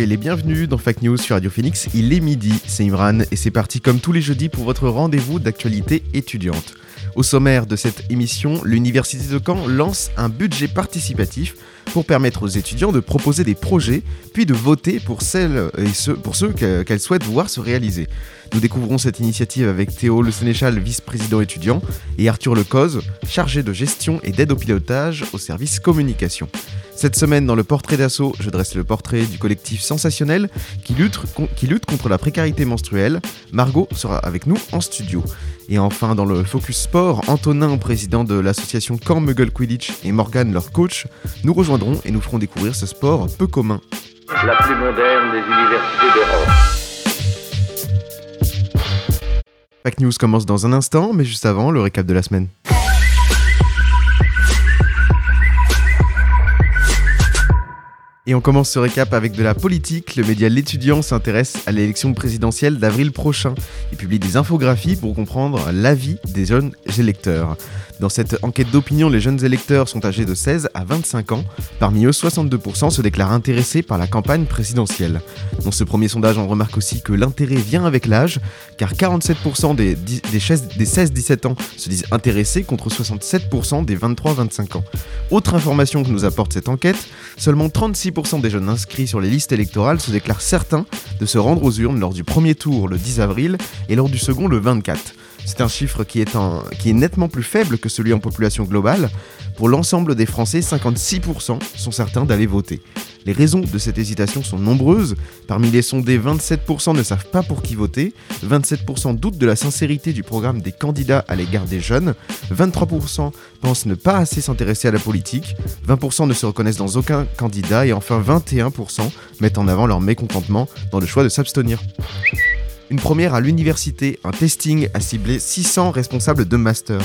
Soyez les bienvenus dans Fake News sur Radio Phoenix. Il est midi, c'est Imran et c'est parti comme tous les jeudis pour votre rendez-vous d'actualité étudiante. Au sommaire de cette émission, l'Université de Caen lance un budget participatif pour permettre aux étudiants de proposer des projets, puis de voter pour celles et ceux, pour ceux que- qu'elles souhaitent voir se réaliser. Nous découvrons cette initiative avec Théo Le Sénéchal, vice-président étudiant, et Arthur Lecoz, chargé de gestion et d'aide au pilotage au service communication. Cette semaine, dans le portrait d'assaut, je dresse le portrait du collectif Sensationnel qui lutte, contre la précarité menstruelle. Margot sera avec nous en studio. Et enfin, dans le focus sport, Antonin, président de l'association Camp Muggle Quidditch, et Morgan, leur coach, nous rejoindront et nous feront découvrir ce sport peu commun. la plus moderne des universités d'Europe. Pack News commence dans un instant, mais juste avant, le récap de la semaine. Et on commence ce récap avec de la politique. Le média L'étudiant s'intéresse à l'élection présidentielle d'avril prochain. Il publie des infographies pour comprendre l'avis des jeunes électeurs. Dans cette enquête d'opinion, les jeunes électeurs sont âgés de 16 à 25 ans. Parmi eux, 62% se déclarent intéressés par la campagne présidentielle. Dans ce premier sondage, on remarque aussi que l'intérêt vient avec l'âge, car 47% des, dix- des, 16 des 16-17 ans se disent intéressés contre 67% des 23-25 ans. Autre information que nous apporte cette enquête, seulement 36% des jeunes inscrits sur les listes électorales se déclarent certains de se rendre aux urnes lors du premier tour le 10 avril et lors du second le 24. C'est un chiffre qui est, nettement plus faible que celui en population globale. Pour l'ensemble des Français, 56% sont certains d'aller voter. Les raisons de cette hésitation sont nombreuses. Parmi les sondés, 27% ne savent pas pour qui voter, 27% doutent de la sincérité du programme des candidats à l'égard des jeunes, 23% pensent ne pas assez s'intéresser à la politique, 20% ne se reconnaissent dans aucun candidat et enfin 21% mettent en avant leur mécontentement dans le choix de s'abstenir. Une première à l'université, un testing a ciblé 600 responsables de master.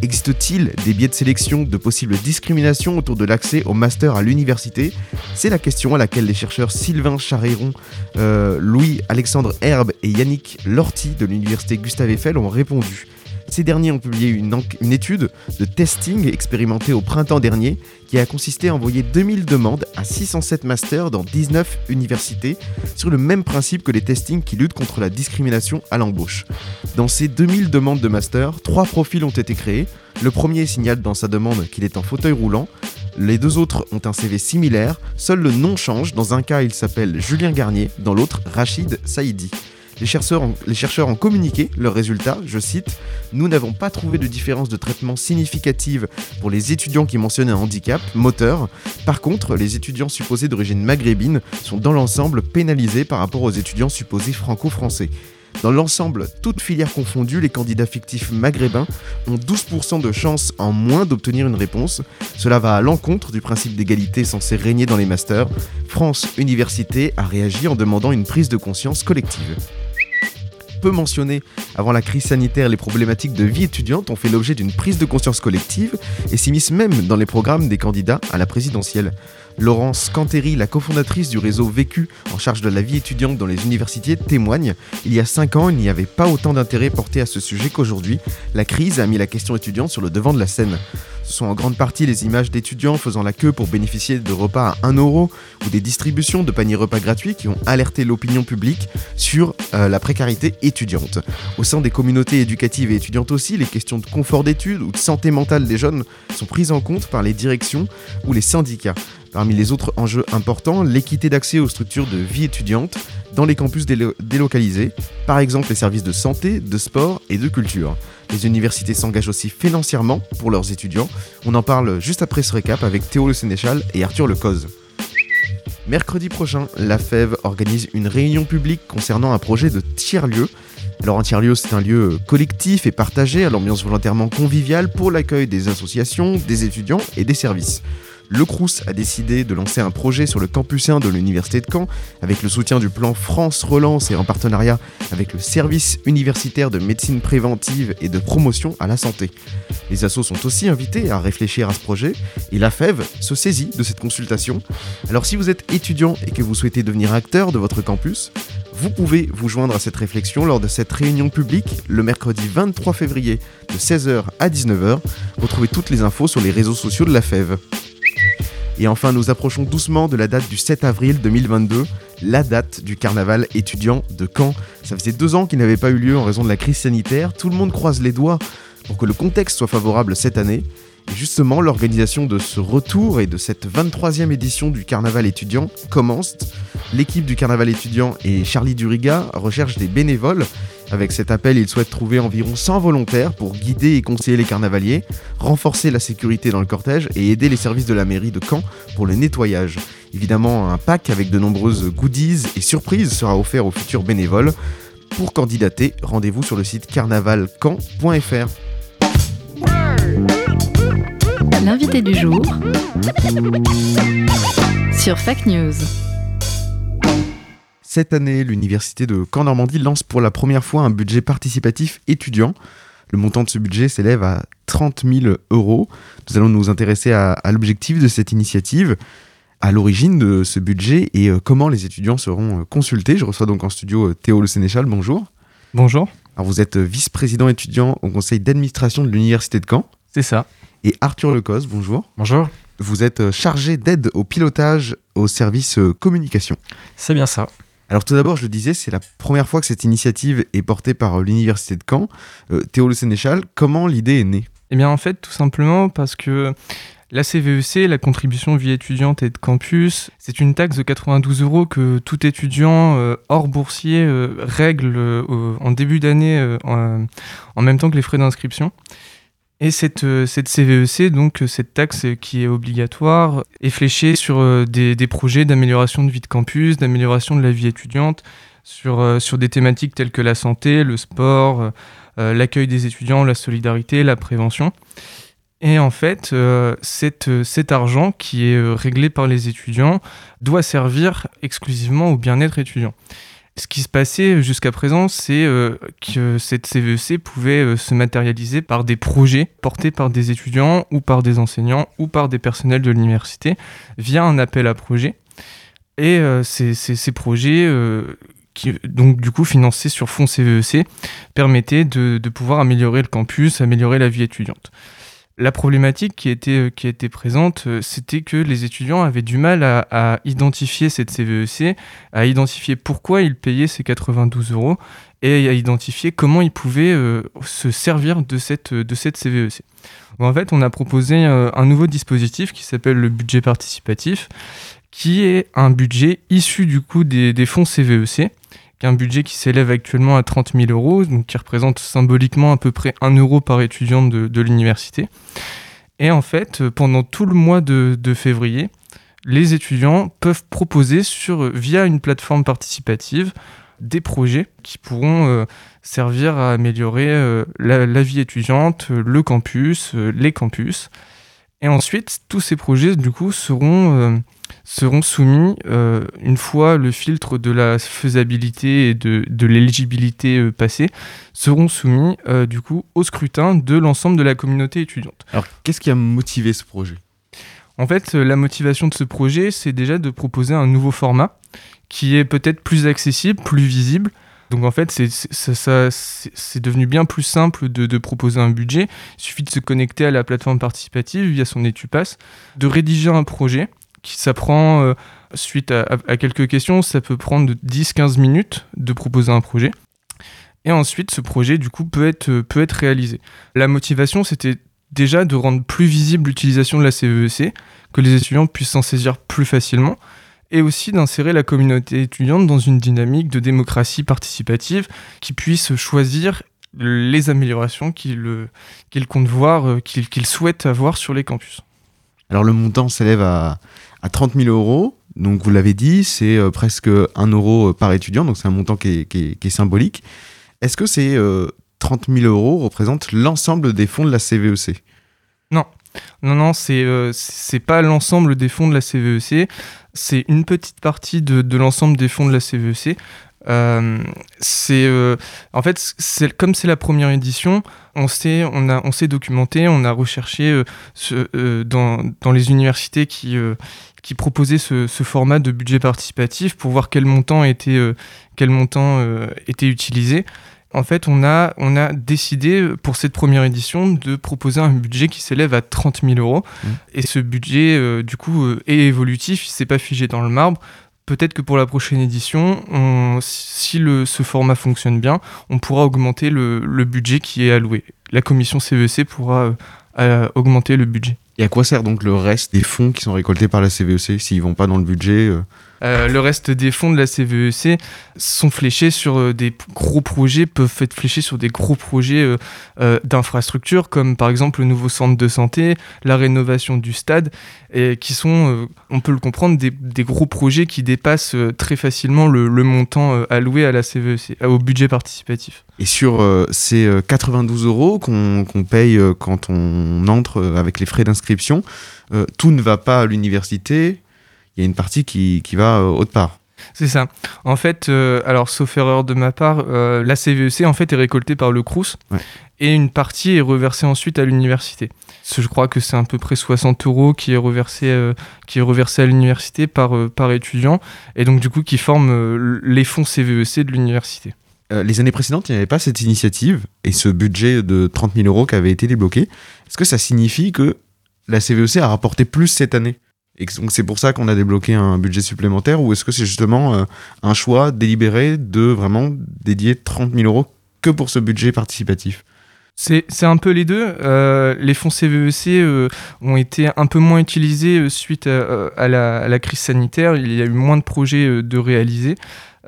Existe-t-il des biais de sélection de possibles discriminations autour de l'accès au master à l'université? C'est la question à laquelle les chercheurs Sylvain Charéron, euh, Louis-Alexandre Herbe et Yannick Lorty de l'université Gustave Eiffel ont répondu. Ces derniers ont publié une, étude de testing expérimentée au printemps dernier qui a consisté à envoyer 2000 demandes à 607 masters dans 19 universités sur le même principe que les testings qui luttent contre la discrimination à l'embauche. Dans ces 2000 demandes de master, trois profils ont été créés. Le premier signale dans sa demande qu'il est en fauteuil roulant. Les deux autres ont un CV similaire, seul le nom change. Dans un cas, il s'appelle Julien Garnier, dans l'autre, Rachid Saïdi. Les chercheurs, ont, communiqué leurs résultats, je cite, Nous n'avons pas trouvé de différence de traitement significative pour les étudiants qui mentionnent un handicap moteur. Par contre, les étudiants supposés d'origine maghrébine sont dans l'ensemble pénalisés par rapport aux étudiants supposés franco-français. Dans l'ensemble, toutes filières confondues, les candidats fictifs maghrébins ont 12% de chances en moins d'obtenir une réponse. Cela va à l'encontre du principe d'égalité censé régner dans les masters. France Université a réagi en demandant une prise de conscience collective. Peu mentionné avant la crise sanitaire, les problématiques de vie étudiante ont fait l'objet d'une prise de conscience collective et s'immiscent même dans les programmes des candidats à la présidentielle. Laurence Canteri, la cofondatrice du réseau Vécu en charge de la vie étudiante dans les universités, témoigne Il y a 5 ans, il n'y avait pas autant d'intérêt porté à ce sujet qu'aujourd'hui. La crise a mis la question étudiante sur le devant de la scène. Ce sont en grande partie les images d'étudiants faisant la queue pour bénéficier de repas à 1 euro ou des distributions de paniers repas gratuits qui ont alerté l'opinion publique sur euh, la précarité étudiante. Au sein des communautés éducatives et étudiantes aussi, les questions de confort d'études ou de santé mentale des jeunes sont prises en compte par les directions ou les syndicats. Parmi les autres enjeux importants, l'équité d'accès aux structures de vie étudiante dans les campus délo- délocalisés, par exemple les services de santé, de sport et de culture. Les universités s'engagent aussi financièrement pour leurs étudiants. On en parle juste après ce récap avec Théo Le Sénéchal et Arthur Lecoz. Mercredi prochain, la FEV organise une réunion publique concernant un projet de tiers-lieu. Alors un tiers-lieu, c'est un lieu collectif et partagé à l'ambiance volontairement conviviale pour l'accueil des associations, des étudiants et des services. Le Crous a décidé de lancer un projet sur le campus 1 de l'Université de Caen, avec le soutien du plan France Relance et en partenariat avec le service universitaire de médecine préventive et de promotion à la santé. Les assos sont aussi invités à réfléchir à ce projet et la FEV se saisit de cette consultation. Alors si vous êtes étudiant et que vous souhaitez devenir acteur de votre campus, vous pouvez vous joindre à cette réflexion lors de cette réunion publique le mercredi 23 février de 16h à 19h. Retrouvez toutes les infos sur les réseaux sociaux de la FEV. Et enfin, nous approchons doucement de la date du 7 avril 2022, la date du carnaval étudiant de Caen. Ça faisait deux ans qu'il n'avait pas eu lieu en raison de la crise sanitaire. Tout le monde croise les doigts pour que le contexte soit favorable cette année. Justement, l'organisation de ce retour et de cette 23e édition du Carnaval étudiant commence. L'équipe du Carnaval étudiant et Charlie Duriga recherchent des bénévoles. Avec cet appel, ils souhaitent trouver environ 100 volontaires pour guider et conseiller les carnavaliers, renforcer la sécurité dans le cortège et aider les services de la mairie de Caen pour le nettoyage. Évidemment, un pack avec de nombreuses goodies et surprises sera offert aux futurs bénévoles. Pour candidater, rendez-vous sur le site carnavalcaen.fr. L'invité du jour sur Fake News. Cette année, l'université de Caen-Normandie lance pour la première fois un budget participatif étudiant. Le montant de ce budget s'élève à 30 000 euros. Nous allons nous intéresser à, à l'objectif de cette initiative, à l'origine de ce budget et euh, comment les étudiants seront euh, consultés. Je reçois donc en studio euh, Théo Le Sénéchal. Bonjour. Bonjour, Alors vous êtes vice-président étudiant au conseil d'administration de l'université de Caen. c'est ça. Et Arthur Lecos, bonjour. Bonjour. Vous êtes chargé d'aide au pilotage au service communication. C'est bien ça. Alors tout d'abord, je le disais, c'est la première fois que cette initiative est portée par euh, l'université de Caen. Euh, Théo Le Sénéchal, comment l'idée est née? Eh bien, en fait, tout simplement parce que la CVEC, la contribution vie étudiante et de campus, c'est une taxe de 92 euros que tout étudiant euh, hors boursier règle en début d'année en même temps que les frais d'inscription. Et cette, euh, CVEC, donc euh, cette taxe qui est obligatoire, est fléchée sur euh, des, projets d'amélioration de vie de campus, d'amélioration de la vie étudiante, sur, des thématiques telles que la santé, le sport, l'accueil des étudiants, la solidarité, la prévention. Et en fait, cet, argent qui est réglé par les étudiants doit servir exclusivement au bien-être étudiant. Ce qui se passait jusqu'à présent, c'est euh, que cette CVEC pouvait euh, se matérialiser par des projets portés par des étudiants ou par des enseignants ou par des personnels de l'université via un appel à projet. Et euh, ces, projets, donc du coup financés sur fonds CVEC, permettaient de pouvoir améliorer le campus, améliorer la vie étudiante. La problématique qui était, était présente, euh, c'était que les étudiants avaient du mal à, identifier cette CVEC, à identifier pourquoi ils payaient ces 92 euros et à identifier comment ils pouvaient euh, se servir de cette, CVEC. Donc, en fait, on a proposé euh, un nouveau dispositif qui s'appelle le budget participatif, qui est un budget issu du coup des fonds CVEC, qui un budget qui s'élève actuellement à 30 000 euros, donc qui représente symboliquement à peu près 1 euro par étudiant de, l'université. Et en fait, euh, pendant tout le mois de, février, les étudiants peuvent proposer euh, via une plateforme participative des projets qui pourront euh, servir à améliorer la, vie étudiante, le campus, les campus. Et ensuite, tous ces projets, du coup, seront, seront soumis, euh, une fois le filtre de la faisabilité et de, de l'éligibilité euh, passé, seront soumis, euh, du coup, au scrutin de l'ensemble de la communauté étudiante. Alors qu'est-ce qui a motivé ce projet? En fait, euh, la motivation de ce projet, c'est déjà de proposer un nouveau format qui est peut-être plus accessible, plus visible. Donc en fait, c'est- c'est ça- ça- c'est- c'est devenu bien plus simple de, de proposer un budget. Il suffit de se connecter à la plateforme participative via son EtuPass, de rédiger un projet qui s'apprend euh, suite à, quelques questions. Ça peut prendre de 10-15 minutes de proposer un projet. Et ensuite, ce projet, du coup, peut être, peut être réalisé. La motivation, c'était déjà de rendre plus visible l'utilisation de la CVEC, que les étudiants puissent s'en saisir plus facilement, et aussi d'insérer la communauté étudiante dans une dynamique de démocratie participative qui puisse choisir les améliorations qu'il euh, qu'il compte voir, euh, qu'il qu'il souhaite avoir sur les campus. Alors le montant s'élève à, à 30 000 euros. Donc vous l'avez dit, c'est euh, presque 1 euro par étudiant, donc c'est un montant qui est, symbolique. Est-ce que ces euh, 30 000 euros représentent l'ensemble des fonds de la CVEC Non, non, c'est euh, pas l'ensemble des fonds de la CVEC, c'est une petite partie de, l'ensemble des fonds de la CVEC. Euh, c'est euh, en fait comme c'est la première édition, on s'est on a on s'est documenté, on a recherché euh, ce, euh, dans, dans les universités qui euh, qui proposaient ce, ce format de budget participatif pour voir quel montant était quel montant était utilisé. En fait, on a, on a décidé pour cette première édition de proposer un budget qui s'élève à 30 000 euros. Mmh. Et ce budget, du coup, est évolutif, il s'est pas figé dans le marbre. Peut-être que pour la prochaine édition, on- si ce format fonctionne bien, on pourra augmenter le, budget qui est alloué. La commission CVC pourra euh, euh, augmenter le budget. Et à quoi sert donc le reste des fonds qui sont récoltés par la CVEC s'ils vont pas dans le budget euh, le reste des fonds de la CVEC sont fléchés sur euh, des gros projets, peuvent être fléchés sur des gros projets euh, d'infrastructures, comme par exemple le nouveau centre de santé, la rénovation du stade, qui sont, on peut le comprendre, des, gros projets qui dépassent très facilement le, montant alloué à la CVEC, euh, au budget participatif. Et sur ces euh, 92 euros qu'on paye quand on entre avec les frais d'inscription, tout ne va pas à l'université. Il y a une partie qui, qui va euh, autre part. C'est ça. En fait, euh, alors sauf erreur de ma part, euh, la CVEC en fait est récoltée par le Crous Ouais. et une partie est reversée ensuite à l'université. Je crois que c'est à peu près 60 euros qui est reversé, euh, qui est reversé à l'université par, par étudiant et donc du coup qui forme les fonds CVEC de l'université. Les années précédentes, il n'y avait pas cette initiative et ce budget de 30 000 euros qui avait été débloqué. Est-ce que ça signifie que la CVEC a rapporté plus cette année? Et donc c'est pour ça qu'on a débloqué un budget supplémentaire ou est-ce que c'est justement euh, un choix délibéré de vraiment dédier 30 000 euros que pour ce budget participatif? C'est un peu les deux. Euh, les fonds CVEC euh, ont été un peu moins utilisés suite à, la, crise sanitaire. Il y a eu moins de projets de réaliser.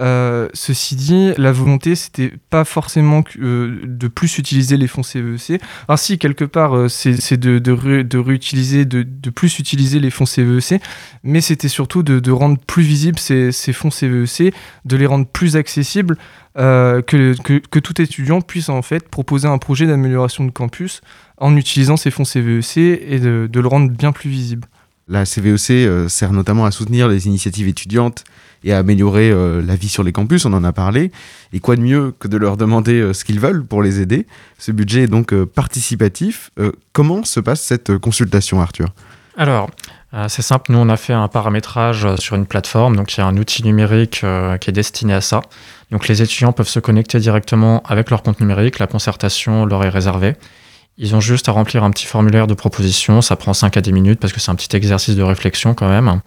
Euh, ceci dit, la volonté, c'était pas forcément euh, de plus utiliser les fonds CVEC. Alors si, quelque part, euh, c'est de, de, ré- de réutiliser, de, plus utiliser les fonds CVEC, mais c'était surtout de, rendre plus visibles ces, fonds CVEC, de les rendre plus accessibles, que, que, tout étudiant puisse en fait proposer un projet d'amélioration de campus en utilisant ces fonds CVEC et de, le rendre bien plus visible. La CVEC sert notamment à soutenir les initiatives étudiantes et à améliorer euh, la vie sur les campus, on en a parlé. Et quoi de mieux que de leur demander euh, ce qu'ils veulent pour les aider? Ce budget est donc euh, participatif. Comment se passe cette consultation, Arthur? Alors, c'est simple, nous on a fait un paramétrage sur une plateforme, donc il y a un outil numérique qui est destiné à ça. Donc les étudiants peuvent se connecter directement avec leur compte numérique, la concertation leur est réservée. Ils ont juste à remplir un petit formulaire de proposition, ça prend 5 à 10 minutes parce que c'est un petit exercice de réflexion quand même.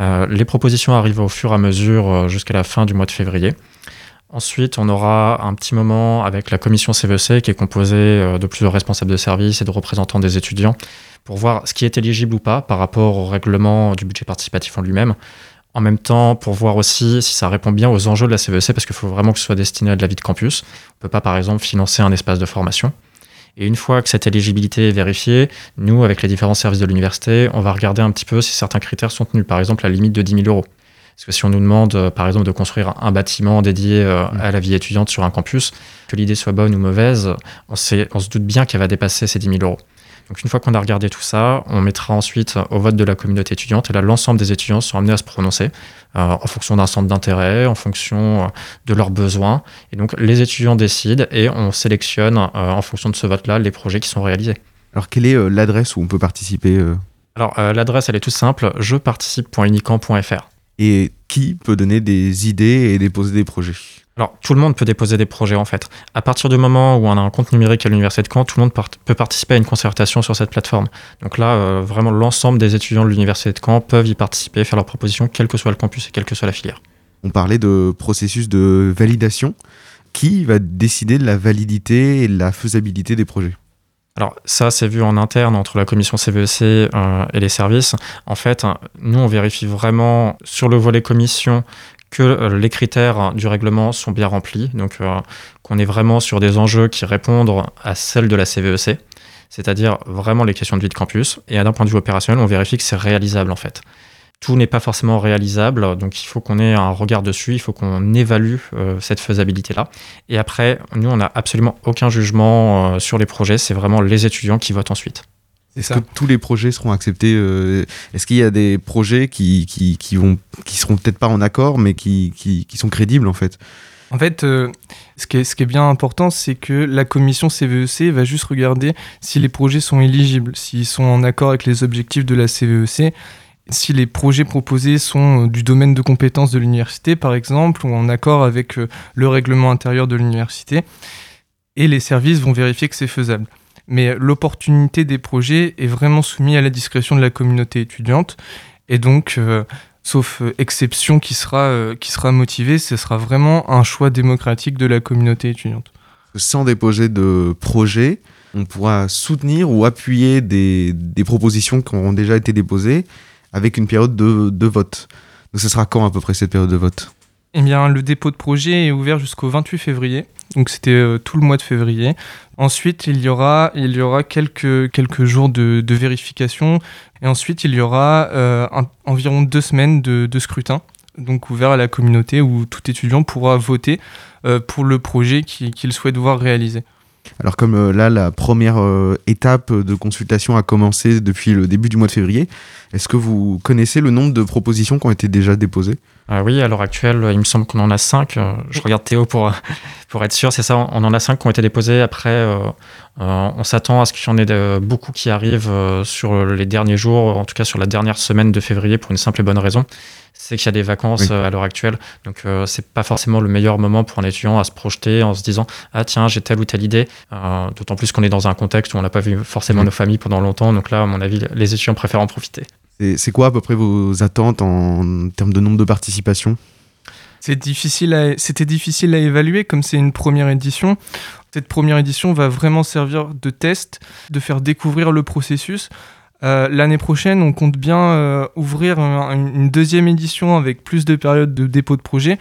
Euh, les propositions arrivent au fur et à mesure euh, jusqu'à la fin du mois de février. Ensuite, on aura un petit moment avec la commission CVC qui est composée euh, de plusieurs responsables de service et de représentants des étudiants pour voir ce qui est éligible ou pas par rapport au règlement du budget participatif en lui-même. En même temps, pour voir aussi si ça répond bien aux enjeux de la CVC, parce qu'il faut vraiment que ce soit destiné à de la vie de campus. On ne peut pas, par exemple, financer un espace de formation. Et une fois que cette éligibilité est vérifiée, nous, avec les différents services de l'université, on va regarder un petit peu si certains critères sont tenus. Par exemple, la limite de 10 000 euros. Parce que si on nous demande, euh, par exemple, de construire un bâtiment dédié euh, à la vie étudiante sur un campus, que l'idée soit bonne ou mauvaise, on, se doute bien qu'elle va dépasser ces 10 000 euros. Donc une fois qu'on a regardé tout ça, on mettra ensuite au vote de la communauté étudiante et là l'ensemble des étudiants seront amenés à se prononcer euh, en fonction d'un centre d'intérêt, en fonction euh, de leurs besoins. Et donc les étudiants décident et on sélectionne euh, en fonction de ce vote-là les projets qui sont réalisés. Alors, quelle est euh, l'adresse où on peut participer Alors l'adresse elle est toute simple, jeparticipe.unicamp.fr. Et qui peut donner des idées et déposer des projets? Alors, tout le monde peut déposer des projets en fait. À partir du moment où on a un compte numérique à l'Université de Caen, tout le monde part- peut participer à une concertation sur cette plateforme. Donc là, euh, vraiment, l'ensemble des étudiants de l'Université de Caen peuvent y participer, faire leurs propositions, quel que soit le campus et quelle que soit la filière. On parlait de processus de validation. Qui va décider de la validité et de la faisabilité des projets? Alors ça, c'est vu en interne entre la commission CVEC euh, et les services. En fait, nous, on vérifie vraiment sur le volet commission que euh, les critères du règlement sont bien remplis, donc euh, qu'on est vraiment sur des enjeux qui répondent à celles de la CVEC, c'est-à-dire vraiment les questions de vie de campus. Et d'un point de vue opérationnel, on vérifie que c'est réalisable en fait. Tout n'est pas forcément réalisable, donc il faut qu'on ait un regard dessus, il faut qu'on évalue euh, cette faisabilité-là. Et après, nous, on n'a absolument aucun jugement sur les projets, c'est vraiment les étudiants qui votent ensuite. Est-ce que tous les projets seront acceptés euh, Est-ce qu'il y a des projets qui, qui, qui vont, qui seront peut-être pas en accord, mais qui, qui, qui sont crédibles en fait? En fait, euh, ce, qui est, ce qui est bien important, c'est que la commission CVEC va juste regarder si les projets sont éligibles, s'ils sont en accord avec les objectifs de la CVEC, si les projets proposés sont euh, du domaine de compétences de l'université, par exemple, ou en accord avec le règlement intérieur de l'université. Et les services vont vérifier que c'est faisable mais l'opportunité des projets est vraiment soumise à la discrétion de la communauté étudiante. Et donc, euh, sauf euh, exception qui sera, euh, qui sera motivée, ce sera vraiment un choix démocratique de la communauté étudiante. Sans déposer de projet, on pourra soutenir ou appuyer des, des, propositions qui auront déjà été déposées avec une période de, de vote. Donc, ce sera quand à peu près cette période de vote? Eh bien, le dépôt de projet est ouvert jusqu'au 28 février. Donc c'était euh, tout le mois de février. Ensuite, il y aura, quelques, jours de, vérification. Et ensuite, il y aura euh, environ deux semaines de, scrutin, donc ouvert à la communauté où tout étudiant pourra voter euh, pour le projet qu'il souhaite voir réalisé. Alors comme là, la première étape de consultation a commencé depuis le début du mois de février, est-ce que vous connaissez le nombre de propositions qui ont été déjà déposées? Ah Oui, à l'heure actuelle, il me semble qu'on en a cinq. Je regarde Théo pour, pour être sûr, c'est ça, on en a cinq qui ont été déposées. Après, euh, on s'attend à ce qu'il y en ait beaucoup qui arrivent sur les derniers jours, en tout cas sur la dernière semaine de février, pour une simple et bonne raison c'est qu'il y a des vacances oui. à l'heure actuelle. Donc, euh, c'est pas forcément le meilleur moment pour un étudiant à se projeter en se disant Ah, tiens, j'ai telle ou telle idée. Euh, D'autant plus qu'on est dans un contexte où on n'a pas vu forcément mmh. nos familles pendant longtemps. Donc, là, à mon avis, les étudiants préfèrent en profiter. C'est quoi à peu près vos attentes en termes de nombre de participation C'était difficile, difficile à évaluer comme c'est une première édition. Cette première édition va vraiment servir de test, de faire découvrir le processus. Euh, L'année prochaine, on compte bien euh, ouvrir un, une deuxième édition avec plus de périodes de dépôt de projet.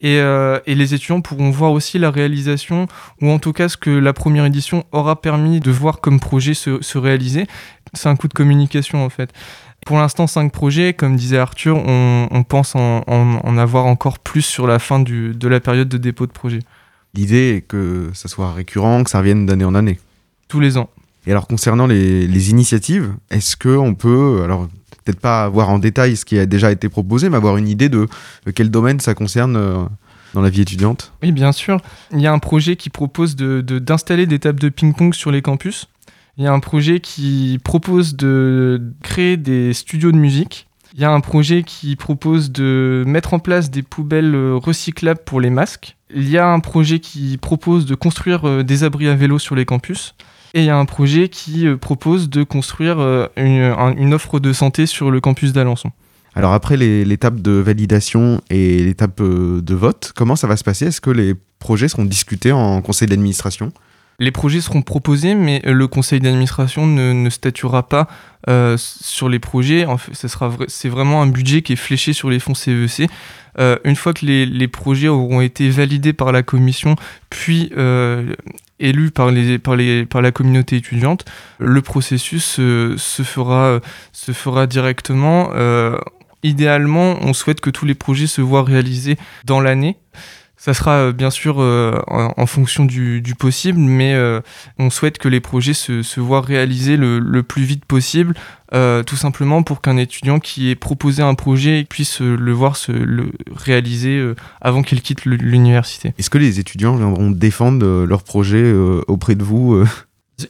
Et, euh, et, les étudiants pourront voir aussi la réalisation, ou en tout cas ce que la première édition aura permis de voir comme projet se, se réaliser. C'est un coup de communication en fait. Pour l'instant, cinq projets, comme disait Arthur, on, on pense en, en, en, avoir encore plus sur la fin du, de la période de dépôt de projet. L'idée est que ça soit récurrent, que ça revienne d'année en année. Tous les ans. Et alors concernant les, les initiatives, est-ce qu'on peut, alors peut-être pas voir en détail ce qui a déjà été proposé, mais avoir une idée de, quel domaine ça concerne euh, dans la vie étudiante? Oui, bien sûr. Il y a un projet qui propose d'installer de, de, des tables de ping-pong sur les campus. Il y a un projet qui propose de créer des studios de musique. Il y a un projet qui propose de mettre en place des poubelles recyclables pour les masques. Il y a un projet qui propose de construire euh, des abris à vélo sur les campus. Et il y a un projet qui euh, propose de construire euh, une, offre de santé sur le campus d'Alençon. Alors après l'étape de validation et l'étape de vote, comment ça va se passer? Est-ce que les projets seront discutés en conseil d'administration? Les projets seront proposés, mais le conseil d'administration ne, statuera pas euh, sur les projets. C'est vraiment un budget qui est fléché sur les fonds CEC. Euh, une fois que les, projets auront été validés par la commission, puis euh, élus par, la communauté étudiante, le processus se, fera, directement. Idéalement, on souhaite que tous les projets se voient réalisés dans l'année. Ça sera euh, bien sûr euh, en, en, fonction du, du possible, mais euh, on souhaite que les projets se, se voient réalisés le, le, plus vite possible, euh, tout simplement pour qu'un étudiant qui ait proposé un projet puisse le voir se le réaliser avant qu'il quitte l'université. Est-ce que les étudiants viendront défendre leur projet auprès de vous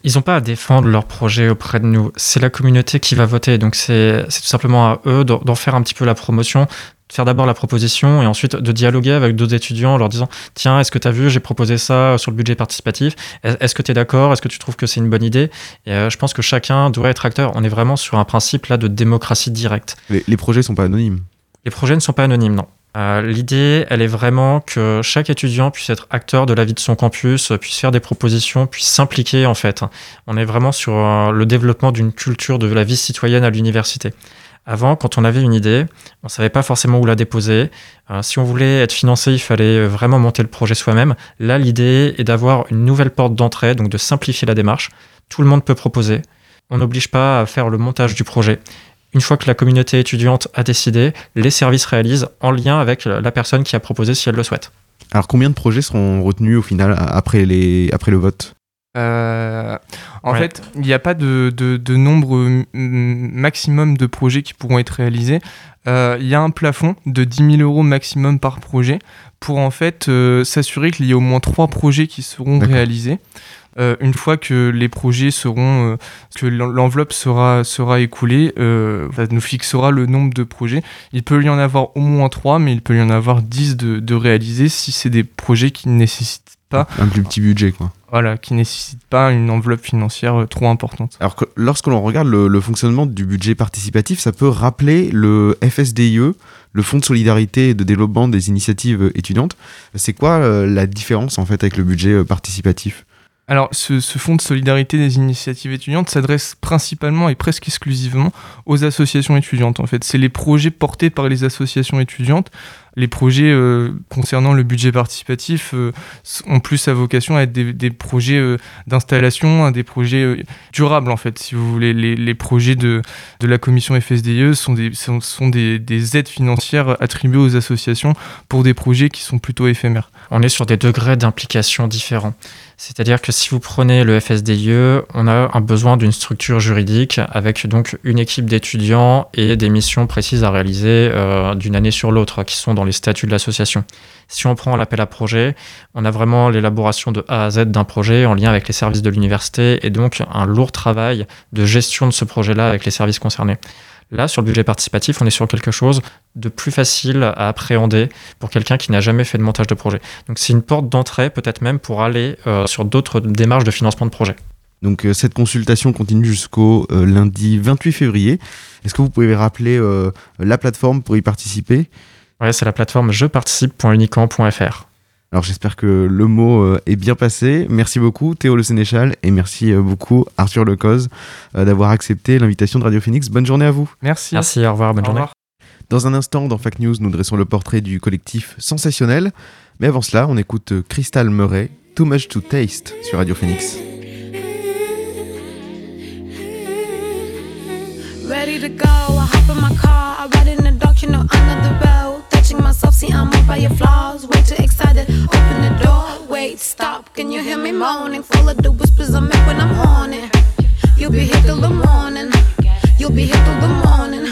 ils n'ont pas à défendre leur projet auprès de nous. C'est la communauté qui va voter. Donc c'est tout simplement à eux d'en faire un petit peu la promotion, faire d'abord la proposition et ensuite de dialoguer avec d'autres étudiants en leur disant tiens est-ce que tu as vu j'ai proposé ça sur le budget participatif. Est-ce que tu es d'accord? Est-ce que tu trouves que c'est une bonne idée? Et euh, je pense que chacun doit être acteur. On est vraiment sur un principe là de démocratie directe. Les, les projets sont pas anonymes. Les projets ne sont pas anonymes non. Euh, L'idée, elle est vraiment que chaque étudiant puisse être acteur de la vie de son campus, puisse faire des propositions, puisse s'impliquer en fait. On est vraiment sur euh, le développement d'une culture de la vie citoyenne à l'université. Avant, quand on avait une idée, on ne savait pas forcément où la déposer. Euh, si on voulait être financé, il fallait vraiment monter le projet soi-même. Là, l'idée est d'avoir une nouvelle porte d'entrée, donc de simplifier la démarche. Tout le monde peut proposer. On n'oblige pas à faire le montage du projet. Une fois que la communauté étudiante a décidé, les services réalisent en lien avec la personne qui a proposé si elle le souhaite. Alors combien de projets seront retenus au final après le vote? Euh, en Ouais. fait, il n'y a pas de, de- de nombre maximum de projets qui pourront être réalisés. Euh, Il y a un plafond de 10 000 euros maximum par projet pour en fait euh, s'assurer qu'il y ait au moins trois projets qui seront réalisés. Une fois que les projets seront, que l'en- l'enveloppe sera, sera écoulée, ça nous fixera le nombre de projets. Il peut y en avoir au moins trois, mais il peut y en avoir 10 de, de réalisés si c'est des projets qui ne nécessitent pas Un plus petit budget, quoi. Voilà, qui nécessite pas une enveloppe financière euh, trop importante. Alors que lorsque l'on regarde le, le fonctionnement du budget participatif, ça peut rappeler le FSDIE, le Fonds de solidarité et de développement des initiatives étudiantes. C'est quoi euh, la différence en fait avec le budget euh, participatif? Alors, ce, ce fonds de solidarité des initiatives étudiantes s'adresse principalement et presque exclusivement aux associations étudiantes. En fait, c'est les projets portés par les associations étudiantes. Les projets euh, concernant le budget participatif euh, ont plus à vocation à être des, projets d'installation, hein, des projets euh, durables en fait. Si vous voulez, les, projets de, de la commission FSDE sont, des, sont, des, des aides financières attribuées aux associations pour des projets qui sont plutôt éphémères. on est sur des degrés d'implication différents. C'est-à-dire que si vous prenez le FSDIE, on a un besoin d'une structure juridique avec donc une équipe d'étudiants et des missions précises à réaliser d'une année sur l'autre qui sont dans les statuts de l'association. Si on prend l'appel à projet, on a vraiment l'élaboration de A à Z d'un projet en lien avec les services de l'université et donc un lourd travail de gestion de ce projet-là avec les services concernés. Là, sur le budget participatif, on est sur quelque chose de plus facile à appréhender pour quelqu'un qui n'a jamais fait de montage de projet. Donc c'est une porte d'entrée peut-être même pour aller euh, sur d'autres démarches de financement de projet. Donc euh, cette consultation continue jusqu'au euh, lundi 28 février. Est-ce que vous pouvez rappeler la plateforme pour y participer? Ouais, c'est la plateforme jeparticipe.unicamp.fr. Alors j'espère que le mot euh, est bien passé. Merci beaucoup Théo Le Sénéchal et merci euh, beaucoup Arthur Lecoz euh, d'avoir accepté l'invitation de Radio Phoenix. Bonne journée à vous. Merci. Merci, au revoir, bonne Au journée. revoir. Dans un instant, dans Fact News, nous dressons le portrait du collectif Sensationnel. Mais avant cela, on écoute Crystal Murray, Too Much to Taste sur Radio Phoenix. Ready to go, I hop in my car, myself, see I'm moved by your flaws. Way too excited, open the door. Wait, stop, can you hear me moaning? Full of the whispers I make when I'm horny. You'll be here till the morning. You'll be here till the morning.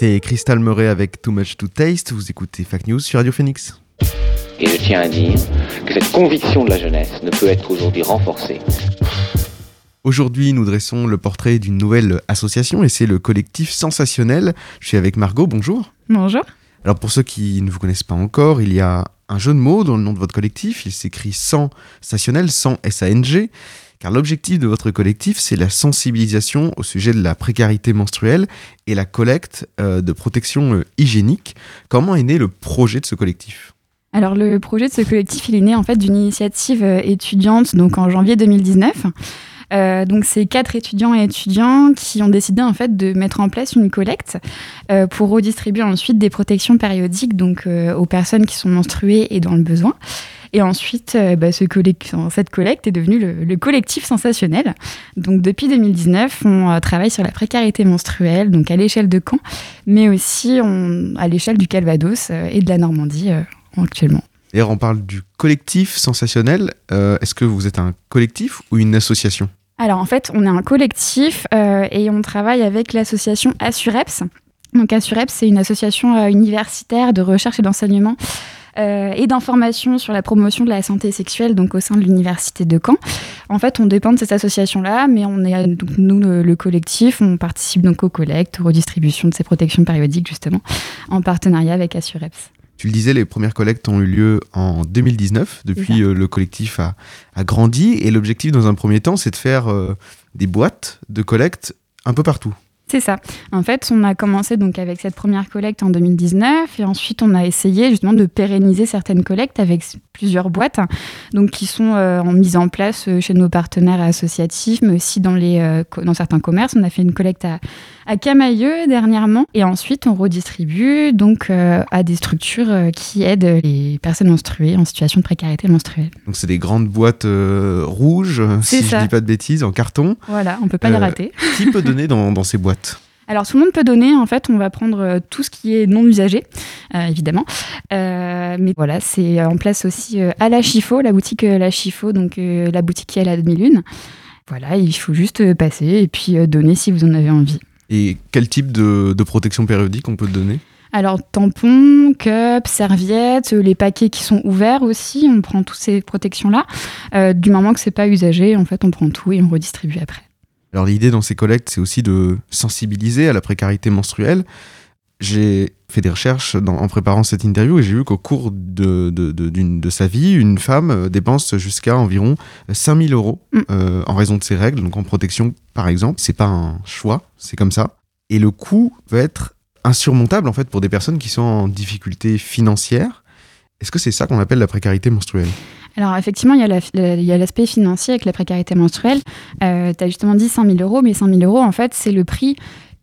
C'était Crystal Murray avec Too Much to Taste. Vous écoutez Fact News sur Radio Phoenix. Et je tiens à dire que cette conviction de la jeunesse ne peut être aujourd'hui renforcée. Aujourd'hui, nous dressons le portrait d'une nouvelle association et c'est le collectif Sensationnel. Je suis avec Margot, bonjour. Bonjour. Alors pour ceux qui ne vous connaissent pas encore, il y a un jeu de mots dans le nom de votre collectif. Il s'écrit Sensationnel, sans S-A-N-G. Car l'objectif de votre collectif, c'est la sensibilisation au sujet de la précarité menstruelle et la collecte euh, de protection euh, hygiénique. Comment est né le projet de ce collectif? Alors le projet de ce collectif, il est né en fait d'une initiative euh, étudiante donc en janvier 2019. Euh, donc c'est quatre étudiants et étudiants qui ont décidé en fait de mettre en place une collecte pour redistribuer ensuite des protections périodiques donc aux personnes qui sont menstruées et dans le besoin. Et ensuite, euh, bah, ce collect- enfin, cette collecte est devenue le, le collectif sensationnel. Donc depuis 2019, on euh, travaille sur la précarité menstruelle, donc à l'échelle de Caen, mais aussi on- à l'échelle du Calvados euh, et de la Normandie actuellement. D'ailleurs, on parle du collectif sensationnel. Euh, Est-ce que vous êtes un collectif ou une association? Alors en fait, on est un collectif euh, et on travaille avec l'association Assureps. Donc Assureps, c'est une association euh, universitaire de recherche et d'enseignement euh, et d'information sur la promotion de la santé sexuelle donc au sein de l'université de Caen. En fait, on dépend de cette association-là, mais on est donc nous le, le collectif, on participe donc aux collectes, aux redistributions de ces protections périodiques justement en partenariat avec Assureps. Tu le disais, les premières collectes ont eu lieu en 2019. Depuis, euh, le collectif a, a grandi et l'objectif, dans un premier temps, c'est de faire euh, des boîtes de collecte un peu partout. C'est ça. En fait, on a commencé donc avec cette première collecte en 2019 et ensuite on a essayé justement de pérenniser certaines collectes avec plusieurs boîtes donc qui sont euh, en mise en place euh, chez nos partenaires associatifs mais aussi dans les euh, dans certains commerces. On a fait une collecte à, à Camailleux dernièrement et ensuite on redistribue donc euh, à des structures euh, qui aident les personnes menstruées en situation de précarité menstruelle. Donc, c'est des grandes boîtes euh, rouges, si ça. je dis pas de bêtises, en carton. Voilà, on peut pas les rater. Qui peut donner dans, dans ces boîtes? Alors tout le monde peut donner, en fait, on va prendre tout ce qui est non usagé, euh, évidemment. Euh, mais voilà, c'est en place aussi à la Chifo, la boutique La Chifo, donc euh, la boutique qui est à la demi-lune. Voilà, il faut juste passer et puis donner si vous en avez envie. Et quel type de, de protection périodique on peut donner? Alors tampons, cups, serviettes, les paquets qui sont ouverts aussi, on prend toutes ces protections-là. Euh, du moment que c'est pas usagé, en fait, on prend tout et on redistribue après. Alors l'idée dans ces collectes, c'est aussi de sensibiliser à la précarité menstruelle. J'ai fait des recherches dans- en préparant cette interview et j'ai vu qu'au cours de, de, de- d'une- de sa vie, une femme euh, dépense jusqu'à environ 5000 euros Mm. euh, en raison de ses règles, donc en protection par exemple. C'est pas un choix, c'est comme ça. Et le coût va être insurmontable en fait pour des personnes qui sont en difficulté financière. Est-ce que c'est ça qu'on appelle la précarité menstruelle? Alors effectivement, il y a la- la- il y a l'aspect financier avec la précarité menstruelle. Euh, tu as justement dit 100 000 euros, mais 100 000 euros, en fait, c'est le prix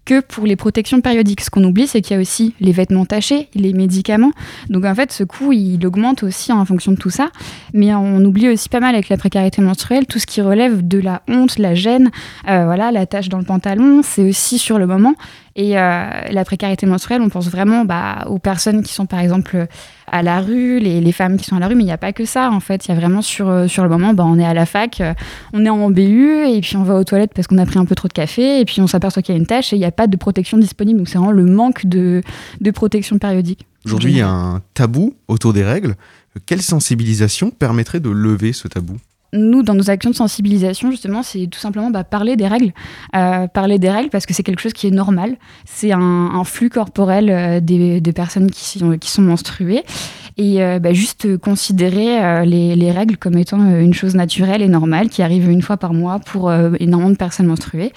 que pour les protections périodiques. Ce qu'on oublie, c'est qu'il y a aussi les vêtements tachés, les médicaments. Donc en fait, ce coût, il augmente aussi en fonction de tout ça. Mais on oublie aussi pas mal avec la précarité menstruelle tout ce qui relève de la honte, la gêne, euh, voilà, la tache dans le pantalon, c'est aussi sur le moment. Et euh, la précarité menstruelle, on pense vraiment bah, aux personnes qui sont par exemple à la rue, les, femmes qui sont à la rue, mais il n'y a pas que ça en fait. Il y a vraiment sur, euh, sur le moment, bah, on est à la fac, euh, on est en BU et puis on va aux toilettes parce qu'on a pris un peu trop de café et puis on s'aperçoit qu'il y a une tâche et il n'y a pas de protection disponible. Donc c'est vraiment le manque de, de protection périodique. Aujourd'hui, il y a un tabou autour des règles. Quelle sensibilisation permettrait de lever ce tabou? Nous, dans nos actions de sensibilisation, justement, c'est tout simplement bah, parler des règles. Euh, parler des règles parce que c'est quelque chose qui est normal. C'est un, flux corporel euh, des, personnes qui sont, menstruées. Et euh, bah, juste considérer les, les règles comme étant une chose naturelle et normale qui arrive une fois par mois pour énormément de personnes menstruées.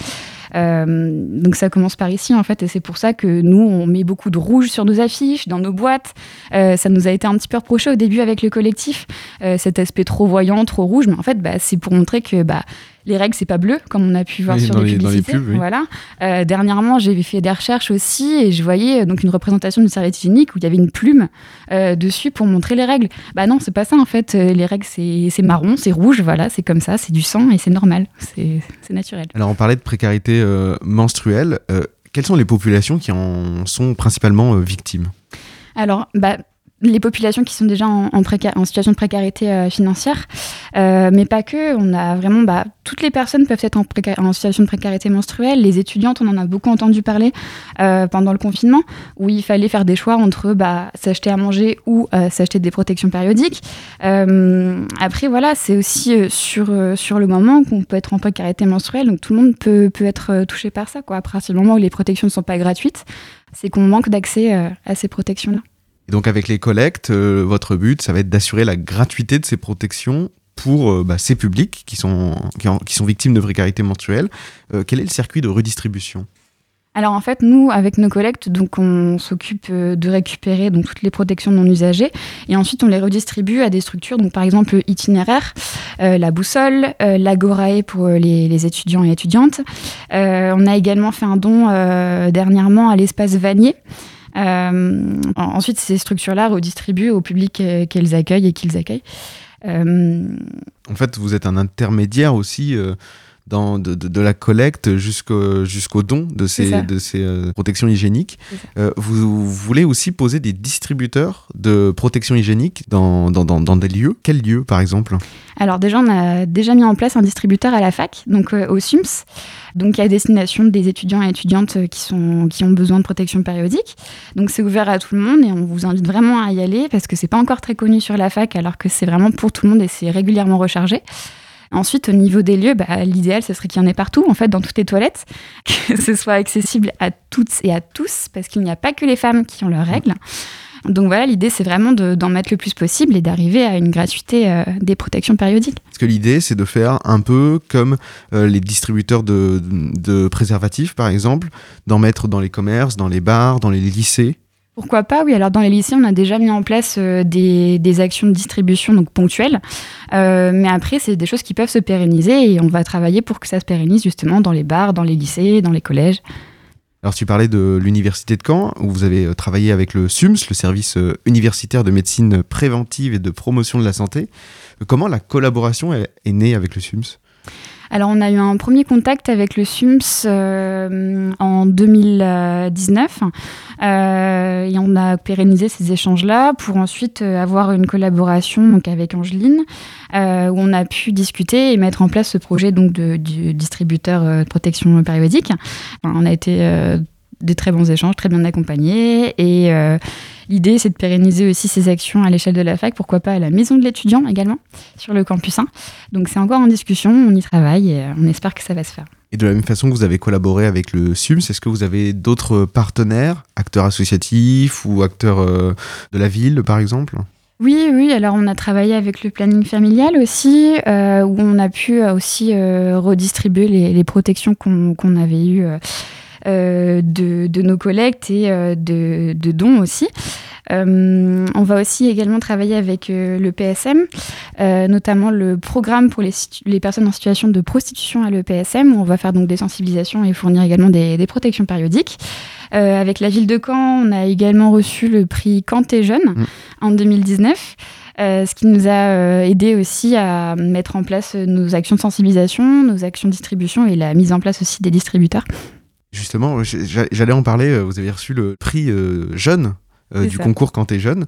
Euh, donc ça commence par ici en fait et c'est pour ça que nous on met beaucoup de rouge sur nos affiches, dans nos boîtes. Euh, ça nous a été un petit peu reproché au début avec le collectif, euh, cet aspect trop voyant, trop rouge, mais en fait bah, c'est pour montrer que bah, les règles c'est pas bleu comme on a pu voir Oui, sur les les- dans les publicités. pubs, oui. Voilà. Euh, dernièrement j'ai fait des recherches aussi et je voyais euh, donc une représentation d'une serviette hygiénique où il y avait une plume euh, dessus pour montrer les règles. Bah non c'est pas ça en fait. Les règles c'est marron, c'est rouge, voilà c'est comme ça, c'est du sang et c'est normal, c'est naturel. Alors, on parlait de précarité menstruelle. Quelles sont les populations qui en sont principalement victimes? Alors, bah, les populations qui sont déjà en, en, en situation de précarité euh, financière, euh, mais pas que. On a vraiment, bah, toutes les personnes peuvent être en, en, situation de précarité menstruelle. Les étudiantes, on en a beaucoup entendu parler euh, pendant le confinement, où il fallait faire des choix entre bah, s'acheter à manger ou euh, s'acheter des protections périodiques. Euh, après, voilà, c'est aussi sur, sur le moment qu'on peut être en précarité menstruelle, donc tout le monde peut, peut être touché par ça. Quoi. À partir du moment où les protections ne sont pas gratuites, c'est qu'on manque d'accès à ces protections-là. Et donc avec les collectes, euh, votre but, ça va être d'assurer la gratuité de ces protections pour euh, bah, ces publics qui sont, qui, sont victimes de précarité menstruelle. Euh, quel est le circuit de redistribution? Alors en fait, nous, avec nos collectes, donc on s'occupe de récupérer donc toutes les protections non usagées et ensuite on les redistribue à des structures, donc par exemple itinéraire, la boussole, euh, l'Agorae pour les, étudiants et étudiantes. On a également fait un don dernièrement à l'espace Vanier. Euh, ensuite, ces structures-là redistribuent au public qu'elles accueillent et qu'ils accueillent. Euh... En fait, vous êtes un intermédiaire aussi euh, dans, de, de, de, la collecte jusqu'au don de ces, de ces euh, protections hygiéniques. Euh, vous, vous, voulez aussi poser des distributeurs de protections hygiéniques dans, dans, dans, dans des lieux? Quels lieux, par exemple? Alors déjà, on a déjà mis en place un distributeur à la fac, donc euh, au SUMS, donc à destination des étudiants et étudiantes qui, sont, qui ont besoin de protection périodique. Donc c'est ouvert à tout le monde et on vous invite vraiment à y aller parce que c'est pas encore très connu sur la fac alors que c'est vraiment pour tout le monde et c'est régulièrement rechargé. Ensuite, au niveau des lieux, bah, l'idéal, ce serait qu'il y en ait partout, en fait, dans toutes les toilettes, que ce soit accessible à toutes et à tous, parce qu'il n'y a pas que les femmes qui ont leurs règles. Donc voilà, l'idée, c'est vraiment d'en mettre le plus possible et d'arriver à une gratuité euh, des protections périodiques. Parce que l'idée, c'est de faire un peu comme euh, les distributeurs de, de préservatifs, par exemple, d'en mettre dans les commerces, dans les bars, dans les lycées. Pourquoi pas Oui, alors dans les lycées, on a déjà mis en place euh, des, actions de distribution donc ponctuelles, euh, mais après, c'est des choses qui peuvent se pérenniser et on va travailler pour que ça se pérennise justement dans les bars, dans les lycées, dans les collèges. Alors tu parlais de l'université de Caen, où vous avez travaillé avec le SUMS, le service universitaire de médecine préventive et de promotion de la santé. Comment la collaboration est, est née avec le SUMS? Alors, on a eu un premier contact avec le SUMS euh, en 2019 euh, et on a pérennisé ces échanges-là pour ensuite avoir une collaboration donc, avec Angeline euh, où on a pu discuter et mettre en place ce projet donc, de, distributeur de protection périodique. On a été des très bons échanges, très bien accompagnés. Et euh, l'idée, c'est de pérenniser aussi ces actions à l'échelle de la fac, pourquoi pas à la maison de l'étudiant également, sur le campus 1. Donc c'est encore en discussion, on y travaille et on espère que ça va se faire. Et de la même façon que vous avez collaboré avec le SUMS, est-ce que vous avez d'autres partenaires, acteurs associatifs ou acteurs euh, de la ville par exemple? Oui, oui, alors on a travaillé avec le planning familial aussi, euh, où on a pu aussi euh, redistribuer les, les protections qu'on qu avait eues euh, de, de, nos collectes et euh, de, de, dons aussi. Euh, on va aussi également travailler avec euh, le PSM, euh, notamment le programme pour les, les, personnes en situation de prostitution à l'EPSM, où on va faire donc des sensibilisations et fournir également des, des protections périodiques. Euh, avec la ville de Caen, on a également reçu le prix Quand t'es jeune mmh. en 2019. Euh, ce qui nous a euh, aidé aussi à mettre en place nos actions de sensibilisation, nos actions de distribution et la mise en place aussi des distributeurs. Justement, j'allais en parler, vous avez reçu le prix euh, jeune euh, du ça. concours quand t'es jeune,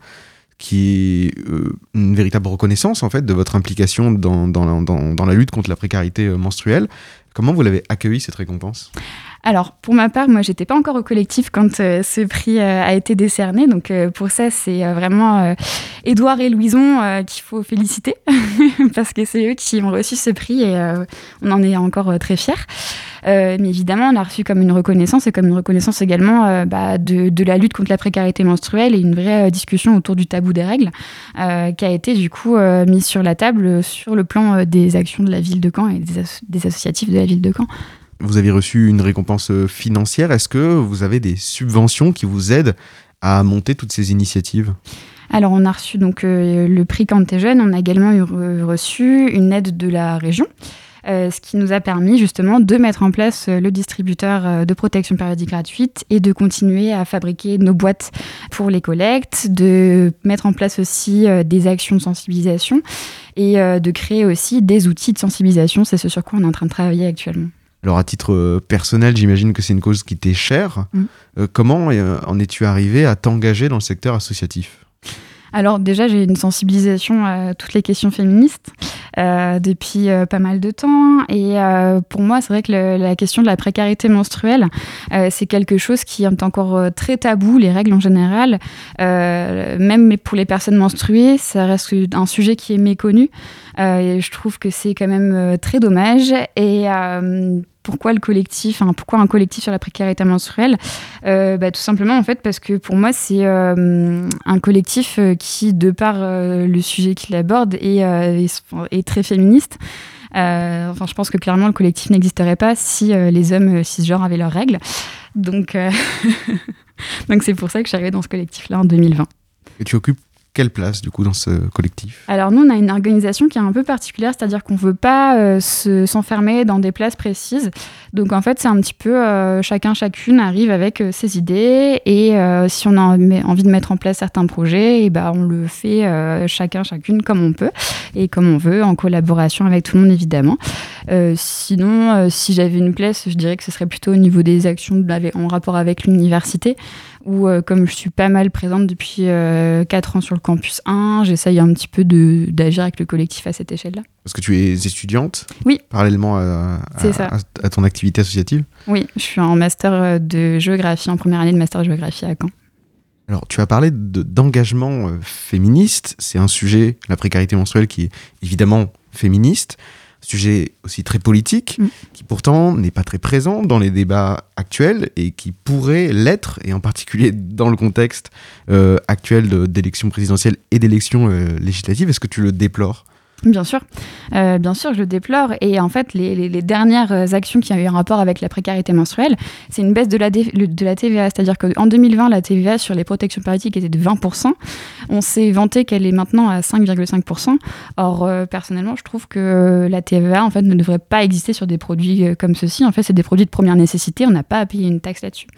qui est euh, une véritable reconnaissance en fait de votre implication dans, dans, dans, dans la lutte contre la précarité euh, menstruelle. Comment vous l'avez accueilli cette récompense? Alors, pour ma part, moi, j'étais pas encore au collectif quand euh, ce prix euh, a été décerné. Donc, euh, pour ça, c'est vraiment Édouard et Louison qu'il faut féliciter parce que c'est eux qui ont reçu ce prix et on en est encore très fiers. mais évidemment, on l'a reçu comme une reconnaissance et comme une reconnaissance également bah, de, la lutte contre la précarité menstruelle et une vraie discussion autour du tabou des règles qui a été du coup mise sur la table sur le plan des actions de la ville de Caen et des, des associatifs de la ville de Caen. Vous avez reçu une récompense financière. Est-ce que vous avez des subventions qui vous aident à monter toutes ces initiatives? Alors, on a reçu donc euh, le prix Quand t'es jeune. On a également reçu une aide de la région. Euh, ce qui nous a permis justement de mettre en place euh, le distributeur euh, de protection périodique gratuite et de continuer à fabriquer nos boîtes pour les collectes, de mettre en place aussi euh, des actions de sensibilisation et euh, de créer aussi des outils de sensibilisation. C'est ce sur quoi on est en train de travailler actuellement. Alors à titre euh, personnel, j'imagine que c'est une cause qui t'est chère. Mmh. Euh, comment euh, en es-tu arrivé à t'engager dans le secteur associatif? Alors déjà, j'ai une sensibilisation à toutes les questions féministes depuis euh, pas mal de temps. Et euh, pour moi, c'est vrai que la question de la précarité menstruelle, euh, c'est quelque chose qui est encore euh, très tabou, les règles en général. Euh, même pour les personnes menstruées, ça reste un sujet qui est méconnu. Euh, et je trouve que c'est quand même euh, très dommage. Et euh, pourquoi le collectif, pourquoi un collectif sur la précarité menstruelle? Euh, bah, Tout simplement en fait parce que pour moi c'est euh, un collectif euh, qui, de par euh, le sujet qu'il aborde, est, euh, est, très féministe. Euh, enfin, je pense que clairement le collectif n'existerait pas si euh, les hommes euh, cisgenres avaient leurs règles. Donc, donc c'est pour ça que je suis arrivée dans ce collectif-là en 2020. Et tu occupes quelle place du coup dans ce collectif? Alors nous, on a une organisation qui est un peu particulière, c'est-à-dire qu'on ne veut pas euh, se- s'enfermer dans des places précises. Donc en fait, c'est un petit peu euh, chacun, chacune arrive avec euh, ses idées et si on a envie de mettre en place certains projets, et ben on le fait chacun, chacune comme on peut et comme on veut, en collaboration avec tout le monde évidemment. Sinon, si j'avais une place, je dirais que ce serait plutôt au niveau des actions en rapport avec l'université où euh, comme je suis pas mal présente depuis 4 ans sur le campus 1, j'essaye un petit peu d'agir avec le collectif à cette échelle-là. Parce que tu es étudiante Oui. Parallèlement à, à- ça. à- à ton activité associative Oui, je suis en master euh, de géographie, en première année de master de géographie à Caen. Alors, tu as parlé de- d'engagement euh, féministe. C'est un sujet, la précarité menstruelle, qui est évidemment féministe. Sujet aussi très politique, Mm. qui pourtant n'est pas très présent dans les débats actuels et qui pourrait l'être, et en particulier dans le contexte euh, actuel d'élections présidentielles et d'élections euh, législatives. Est-ce que tu le déplores? Bien sûr, Euh, bien sûr, je le déplore. Et en fait, les, dernières euh, actions qui ont eu un rapport avec la précarité menstruelle, c'est une baisse de la, TVA. C'est-à-dire qu'en 2020, la TVA sur les protections périodiques était de 20%. On s'est vanté qu'elle est maintenant à 5,5%. Or, euh, personnellement, je trouve que la TVA en fait, ne devrait pas exister sur des produits euh, comme ceux-ci. En fait, c'est des produits de première nécessité. On n'a pas à payer une taxe là-dessus.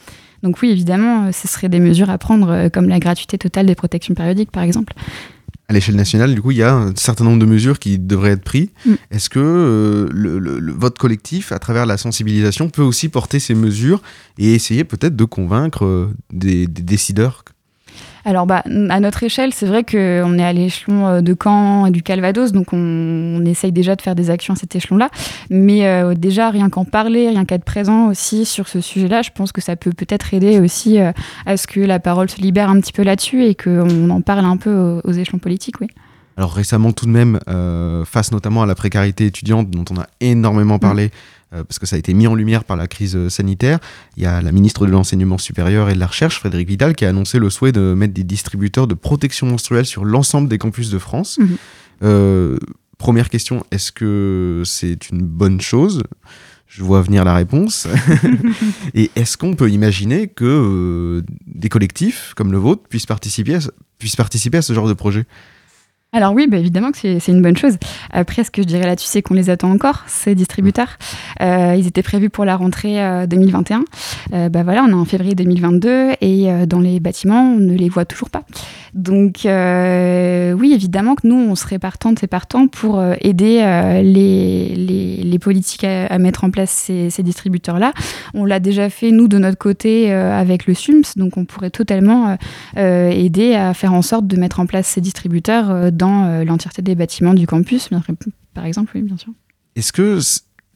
Donc oui, évidemment, euh, ce seraient des mesures à prendre, euh, comme la gratuité totale des protections périodiques, par exemple. À l'échelle nationale, du coup, il y a un certain nombre de mesures qui devraient être prises. Mm. Est-ce que euh, le, le- le- votre collectif, à travers la sensibilisation, peut aussi porter ces mesures et essayer peut-être de convaincre euh, des, des décideurs Alors, bah, à notre échelle, c'est vrai qu'on est à l'échelon euh, de Caen et du Calvados, donc on, on essaye déjà de faire des actions à cet échelon-là. Mais euh, déjà, rien qu'en parler, rien qu'être présent aussi sur ce sujet-là, je pense que ça peut peut-être aider aussi euh, à ce que la parole se libère un petit peu là-dessus et qu'on en parle un peu aux, aux échelons politiques, oui. Alors récemment tout de même, euh, face notamment à la précarité étudiante dont on a énormément parlé, euh, parce que ça a été mis en lumière par la crise euh, sanitaire, il y a la ministre de l'Enseignement supérieur et de la Recherche, Frédéric Vidal, qui a annoncé le souhait de mettre des distributeurs de protection menstruelle sur l'ensemble des campus de France. Mhm. Euh, première question, est-ce que c'est une bonne chose? Je vois venir la réponse. et est-ce qu'on peut imaginer que euh, des collectifs comme le vôtre puissent participer à ce, puissent participer à ce genre de projet? Alors oui, bah évidemment que c'est une bonne chose. Après, ce que je dirais là-dessus, c'est qu'on les attend encore, ces distributeurs. Euh, ils étaient prévus pour la rentrée euh, 2021. Euh, bah voilà, on est en février 2022 et euh, dans les bâtiments, on ne les voit toujours pas. Donc euh, oui, évidemment que nous, on serait partantes et partants pour euh, aider euh, les, les, politiques à, mettre en place ces, distributeurs-là. On l'a déjà fait, nous, de notre côté, euh, avec le SUMS, donc on pourrait totalement euh, euh, aider à faire en sorte de mettre en place ces distributeurs euh, dans euh, l'entièreté des bâtiments du campus, par exemple, oui, bien sûr. Est-ce que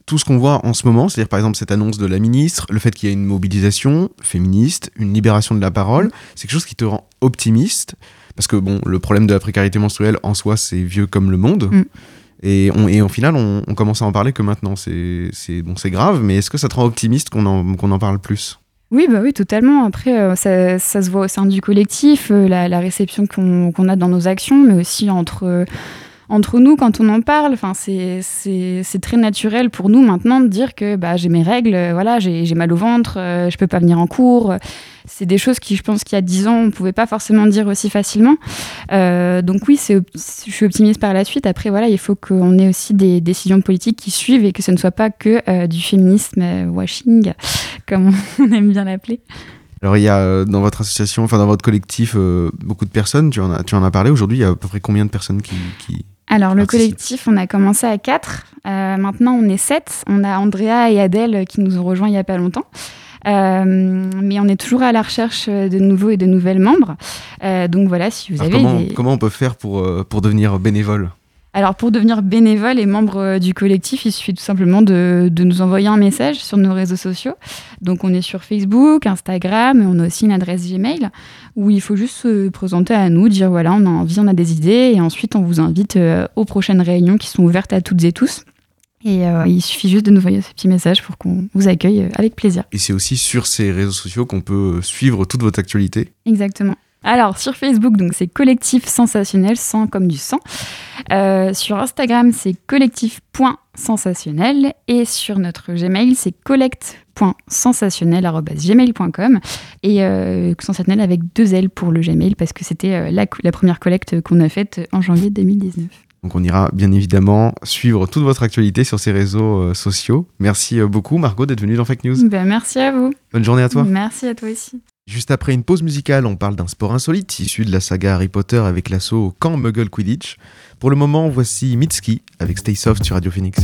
tout ce qu'on voit en ce moment, c'est-à-dire par exemple cette annonce de la ministre, le fait qu'il y ait une mobilisation féministe, une libération de la parole, c'est quelque chose qui te rend optimiste? Parce que bon, le problème de la précarité menstruelle en soi, c'est vieux comme le monde. Mm. Et, on, et au final, on, on commence à en parler que maintenant. C'est bon, grave, mais est-ce que ça te rend optimiste qu'on en, qu'on en parle plus? Oui, bah oui, totalement. Après, euh, ça, se voit au sein du collectif, euh, la, réception qu'on qu'on a dans nos actions, mais aussi entre, euh, entre nous quand on en parle. C'est- très naturel pour nous maintenant de dire que bah, j'ai mes règles, euh, voilà, j'ai mal au ventre, euh, je peux pas venir en cours. C'est des choses qui, je pense qu'il y a 10 ans, on pouvait pas forcément dire aussi facilement. Euh, donc oui, je suis optimiste par la suite. Après, voilà, il faut qu'on ait aussi des décisions politiques qui suivent et que ce ne soit pas que euh, du féminisme washing, comme on aime bien l'appeler. Alors il y a dans votre association, enfin dans votre collectif, beaucoup de personnes. Tu en as, parlé aujourd'hui. Il y a à peu près combien de personnes qui... Alors, le collectif, on a commencé à 4. maintenant, on est 7. On a Andrea et Adèle qui nous ont rejoints il n'y a pas longtemps. Euh, mais on est toujours à la recherche de nouveaux et de nouvelles membres. Euh, donc voilà, si vous Alors, avez comment, des- comment on peut faire pour, euh, pour devenir bénévole? Alors pour devenir bénévole et membre euh, du collectif, il suffit tout simplement de, de nous envoyer un message sur nos réseaux sociaux. Donc on est sur Facebook, Instagram, et on a aussi une adresse Gmail où il faut juste se présenter à nous, dire voilà, on a envie, on a des idées, et ensuite on vous invite euh, aux prochaines réunions qui sont ouvertes à toutes et tous. Et euh, il suffit juste de nous envoyer ce petit message pour qu'on vous accueille avec plaisir. Et c'est aussi sur ces réseaux sociaux qu'on peut suivre toute votre actualité. Exactement. Alors sur Facebook, donc c'est collectif sensationnel, sang comme du sang. Euh, sur Instagram, c'est collectif.sensationnel et sur notre Gmail, c'est collect.sensationnel@gmail.com et euh, sensationnel avec deux L pour le Gmail parce que c'était euh, la, la première collecte qu'on a faite en janvier 2019. Donc on ira bien évidemment suivre toute votre actualité sur ces réseaux euh, sociaux. Merci euh, beaucoup Margot d'être venue dans Fake News. Ben, merci à vous. Bonne journée à toi. Merci à toi aussi. Juste après une pause musicale, on parle d'un sport insolite issu de la saga Harry Potter avec l'assaut Camp Muggle Quidditch. Pour le moment, voici Mitski avec Stay Soft sur Radio Phoenix.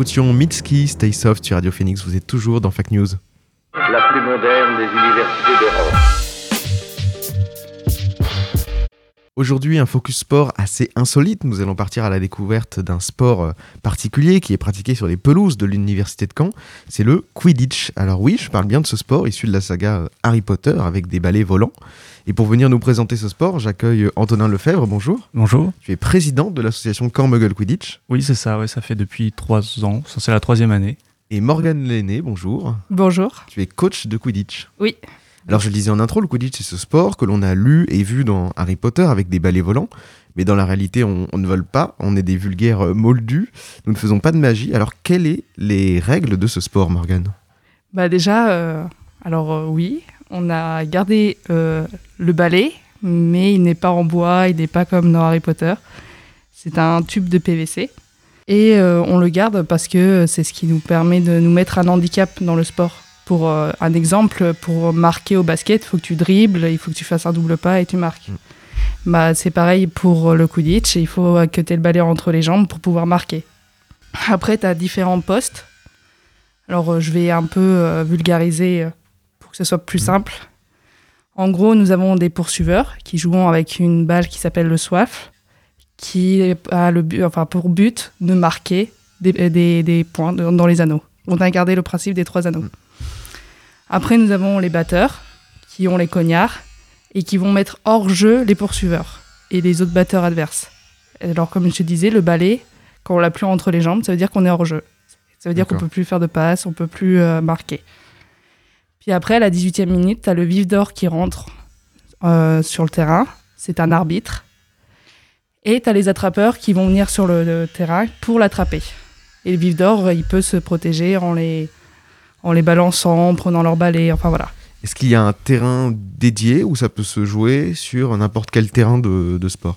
Écoutions Mitski, Stay Soft sur Radio Phoenix. Vous êtes toujours dans Fake News. La plus moderne des universités d'Europe. Aujourd'hui, un focus sport assez insolite. Nous allons partir à la découverte d'un sport euh, particulier qui est pratiqué sur les pelouses de l'université de Caen. C'est le Quidditch. Alors oui, je parle bien de ce sport issu de la saga euh, Harry Potter avec des balais volants. Et pour venir nous présenter ce sport, j'accueille Antonin Lefebvre. Bonjour. Bonjour. Tu es président de l'association Caen Muggle Quidditch. Oui, c'est ça, ouais, ça fait depuis trois ans, Ça, c'est la troisième année. Et Morgane Lenné, bonjour. Bonjour. Tu es coach de Quidditch. Oui. Alors je le disais en intro, le Quidditch c'est ce sport que l'on a lu et vu dans Harry Potter avec des balais volants, mais dans la réalité on, on ne vole pas, on est des vulgaires moldus, nous ne faisons pas de magie. Alors quelles sont les règles de ce sport, Morgane? Bah déjà, euh, alors euh, oui, on a gardé euh, le balai, mais il n'est pas en bois, il n'est pas comme dans Harry Potter. C'est un tube de PVC. Et euh, on le garde parce que c'est ce qui nous permet de nous mettre un handicap dans le sport. Pour euh, un exemple, pour marquer au basket, il faut que tu dribbles, il faut que tu fasses un double pas et tu marques. Bah, c'est pareil pour le Quidditch, il faut que tu aies le balai entre les jambes pour pouvoir marquer. Après, tu as différents postes. Alors, euh, je vais un peu euh, vulgariser euh, ce soit plus simple. En gros, nous avons des poursuiveurs qui jouent avec une balle qui s'appelle le soif, qui a le but, enfin, pour but de marquer des, des- des points dans les anneaux. On a gardé le principe des trois anneaux. Après, nous avons les batteurs qui ont les cognards et qui vont mettre hors jeu les poursuiveurs et les autres batteurs adverses. Alors, comme je te disais, le balai, quand on l'a plus entre les jambes, ça veut dire qu'on est hors jeu. Ça veut dire qu'on peut plus faire de passes, on peut plus euh, marquer. Puis après, à la 18e minute, tu as le vif d'or qui rentre euh, sur le terrain. C'est un arbitre. Et tu as les attrapeurs qui vont venir sur le, le terrain pour l'attraper. Et le vif d'or, il peut se protéger en les, en les balançant, en prenant leur balai, enfin voilà. Est-ce qu'il y a un terrain dédié ou ça peut se jouer sur n'importe quel terrain de, de sport?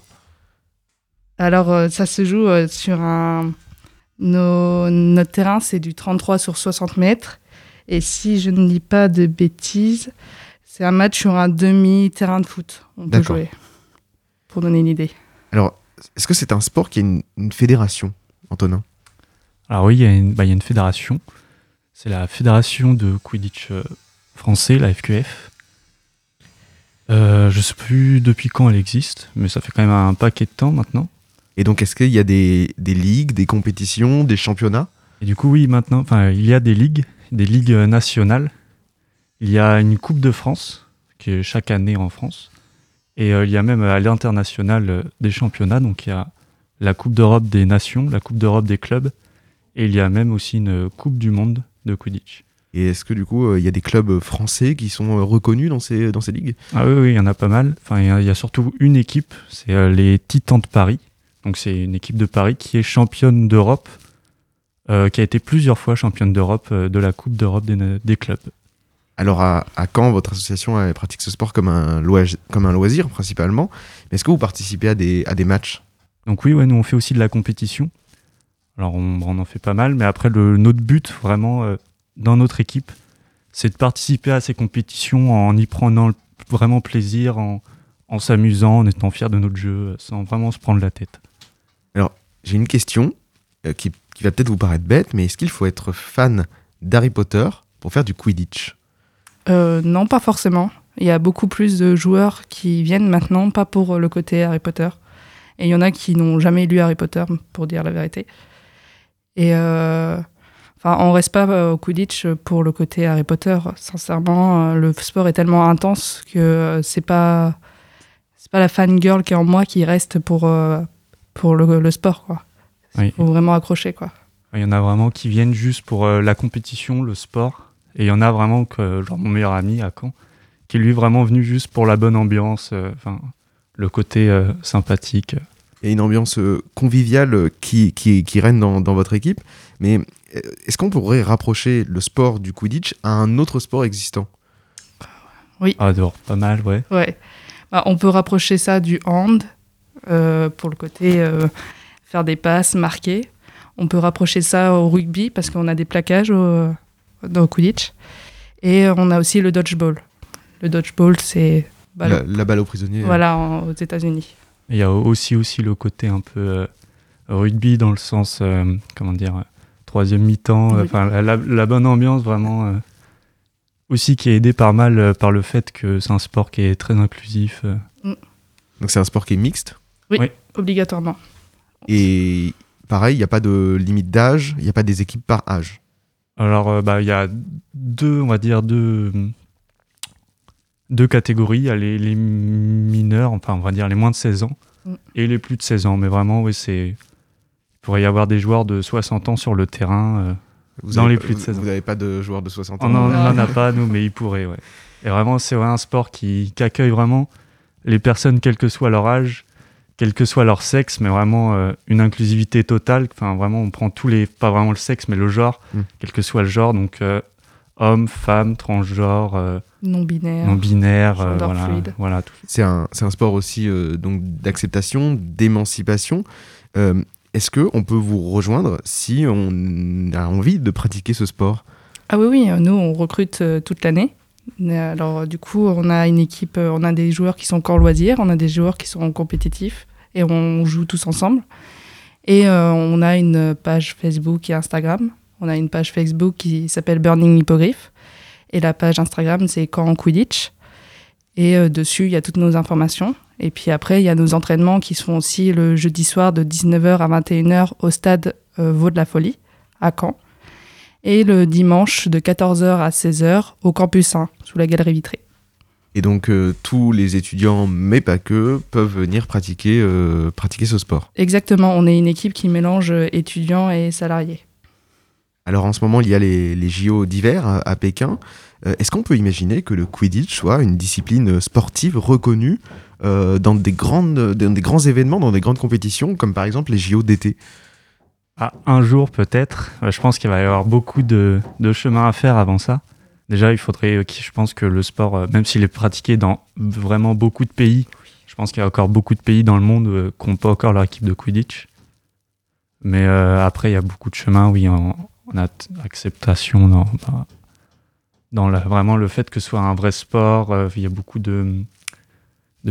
Alors, euh, ça se joue euh, sur un. Nos- notre terrain, c'est du 33 sur 60 mètres. Et si je ne dis pas de bêtises, c'est un match sur un demi-terrain de foot. On peut jouer. Pour donner une idée. Alors, est-ce que c'est un sport qui a une, une fédération, Antonin? Alors oui, il y, a une- bah, il y a une fédération. C'est la fédération de Quidditch euh, français, la FQF. Euh, je sais plus depuis quand elle existe, mais ça fait quand même un paquet de temps maintenant. Et donc, est-ce qu'il y a des, des ligues, des compétitions, des championnats? Et du coup, oui, maintenant, enfin, il y a des ligues, des ligues euh, nationales. Il y a une Coupe de France, qui est chaque année en France. Et euh, il y a même à l'international euh, des championnats. Donc, il y a la Coupe d'Europe des nations, la Coupe d'Europe des clubs. Et il y a même aussi une Coupe du monde de Quidditch. Et est-ce que du coup, euh, il y a des clubs français qui sont euh, reconnus dans ces, dans ces ligues? Ah oui, oui, il y en a pas mal. Enfin, il y a, il y a surtout une équipe, c'est euh, les Titans de Paris. Donc, c'est une équipe de Paris qui est championne d'Europe, euh, qui a été plusieurs fois championne d'Europe euh, de la Coupe d'Europe des, des clubs. Alors, à, à quand votre association elle pratique ce sport comme un, loisir, comme un loisir principalement Est-ce que vous participez à des, à des matchs? Donc oui, ouais, nous on fait aussi de la compétition. Alors on, on en fait pas mal, mais après le, notre but vraiment euh, dans notre équipe, c'est de participer à ces compétitions en y prenant vraiment plaisir, en, en s'amusant, en étant fier de notre jeu, sans vraiment se prendre la tête. Alors, j'ai une question qui, qui va peut-être vous paraître bête, mais est-ce qu'il faut être fan d'Harry Potter pour faire du Quidditch? Euh, non, pas forcément. Il y a beaucoup plus de joueurs qui viennent maintenant, pas pour le côté Harry Potter. Et il y en a qui n'ont jamais lu Harry Potter, pour dire la vérité. Et euh, enfin, on reste pas euh, au Quidditch pour le côté Harry Potter. Sincèrement, euh, le sport est tellement intense que c'est pas c'est pas la fangirl qui est en moi qui reste pour pour le, le sport quoi. Oui. Faut vraiment accrocher quoi. Il y en a vraiment qui viennent juste pour euh, la compétition, le sport, et il y en a vraiment que, genre mon meilleur ami à Caen, qui est lui vraiment venu juste pour la bonne ambiance, euh, enfin le côté euh, sympathique. Il y a une ambiance euh, conviviale qui, qui, qui règne dans, dans votre équipe, mais est-ce qu'on pourrait rapprocher le sport du Quidditch à un autre sport existant? Oui. Ah, dehors, pas mal, ouais. Ouais. Bah, on peut rapprocher ça du hand euh, pour le côté euh, faire des passes, marquer. On peut rapprocher ça au rugby parce qu'on a des plaquages au, dans Quidditch. Et on a aussi le dodgeball. Le dodgeball, c'est la, le- la balle aux prisonniers voilà en- aux États-Unis. Il y a aussi, aussi le côté un peu euh, rugby dans le sens, euh, comment dire, euh, troisième mi-temps, Oui. enfin la, la bonne ambiance vraiment. euh, aussi qui est aidé par mal euh, par le fait que c'est un sport qui est très inclusif. euh. Donc c'est un sport qui est mixte? Oui, Oui. obligatoirement. Et pareil, il n'y a pas de limite d'âge, il n'y a pas des équipes par âge. Alors, euh, bah, il y a deux, on va dire, deux, deux catégories. Il y a les, les mineurs, enfin, on va dire les moins de 16 ans, Mm. et les plus de 16 ans. Mais vraiment, oui, c'est. Il pourrait y avoir des joueurs de 60 ans sur le terrain. euh, Vous dans avez les pas- plus de vous- 16 ans. Vous n'avez pas de joueurs de 60 ans On n'en on en a pas, nous, mais ils pourraient, ouais. Et vraiment, c'est ouais, un sport qui, qui accueille vraiment les personnes, quel que soit leur âge, quel que soit leur sexe, mais vraiment euh, une inclusivité totale. Enfin, vraiment, on prend tous les, pas vraiment le sexe, mais le genre, Mm. quel que soit le genre. Donc, euh, homme, femme, transgenre, euh, Non-binaire. non-binaire, euh, Gender voilà, fluide. voilà, tout. C'est un, c'est un sport aussi euh, donc d'acceptation, d'émancipation. Euh, Est-ce que on peut vous rejoindre si on a envie de pratiquer ce sport? Ah oui, oui, euh, nous, on recrute euh, toute l'année. Alors, du coup, on a une équipe, euh, on a des joueurs qui sont encore loisirs, on a des joueurs qui sont compétitifs et on joue tous ensemble. Et euh, on a une page Facebook et Instagram. On a une page Facebook qui s'appelle Burning Hippogriff et la page Instagram, c'est Camp Quidditch. Et euh, dessus, il y a toutes nos informations. Et puis après, il y a nos entraînements qui se font aussi le jeudi soir de 19h à 21h au stade euh, Vaux de la Folie à Caen et le dimanche de 14h à 16h au campus 1, sous la galerie vitrée. Et donc euh, tous les étudiants, mais pas que, peuvent venir pratiquer, euh, pratiquer ce sport. Exactement, on est une équipe qui mélange euh, étudiants et salariés. Alors en ce moment, il y a les, les JO d'hiver à, à Pékin. Euh, Est-ce qu'on peut imaginer que le Quidditch soit une discipline sportive reconnue dans, des grandes, dans des grands événements, dans des grandes compétitions, comme par exemple les JO d'été? Un jour peut-être. Je pense qu'il va y avoir beaucoup de, de chemin à faire avant ça. Déjà, il faudrait, je pense que le sport, euh, même s'il est pratiqué dans vraiment beaucoup de pays, je pense qu'il y a encore beaucoup de pays dans le monde euh, qui n'ont pas encore leur équipe de Quidditch. Mais euh, après, il y a beaucoup de chemin, oui, en, en at- acceptation, dans, vraiment le fait que ce soit un vrai sport. il y a beaucoup de,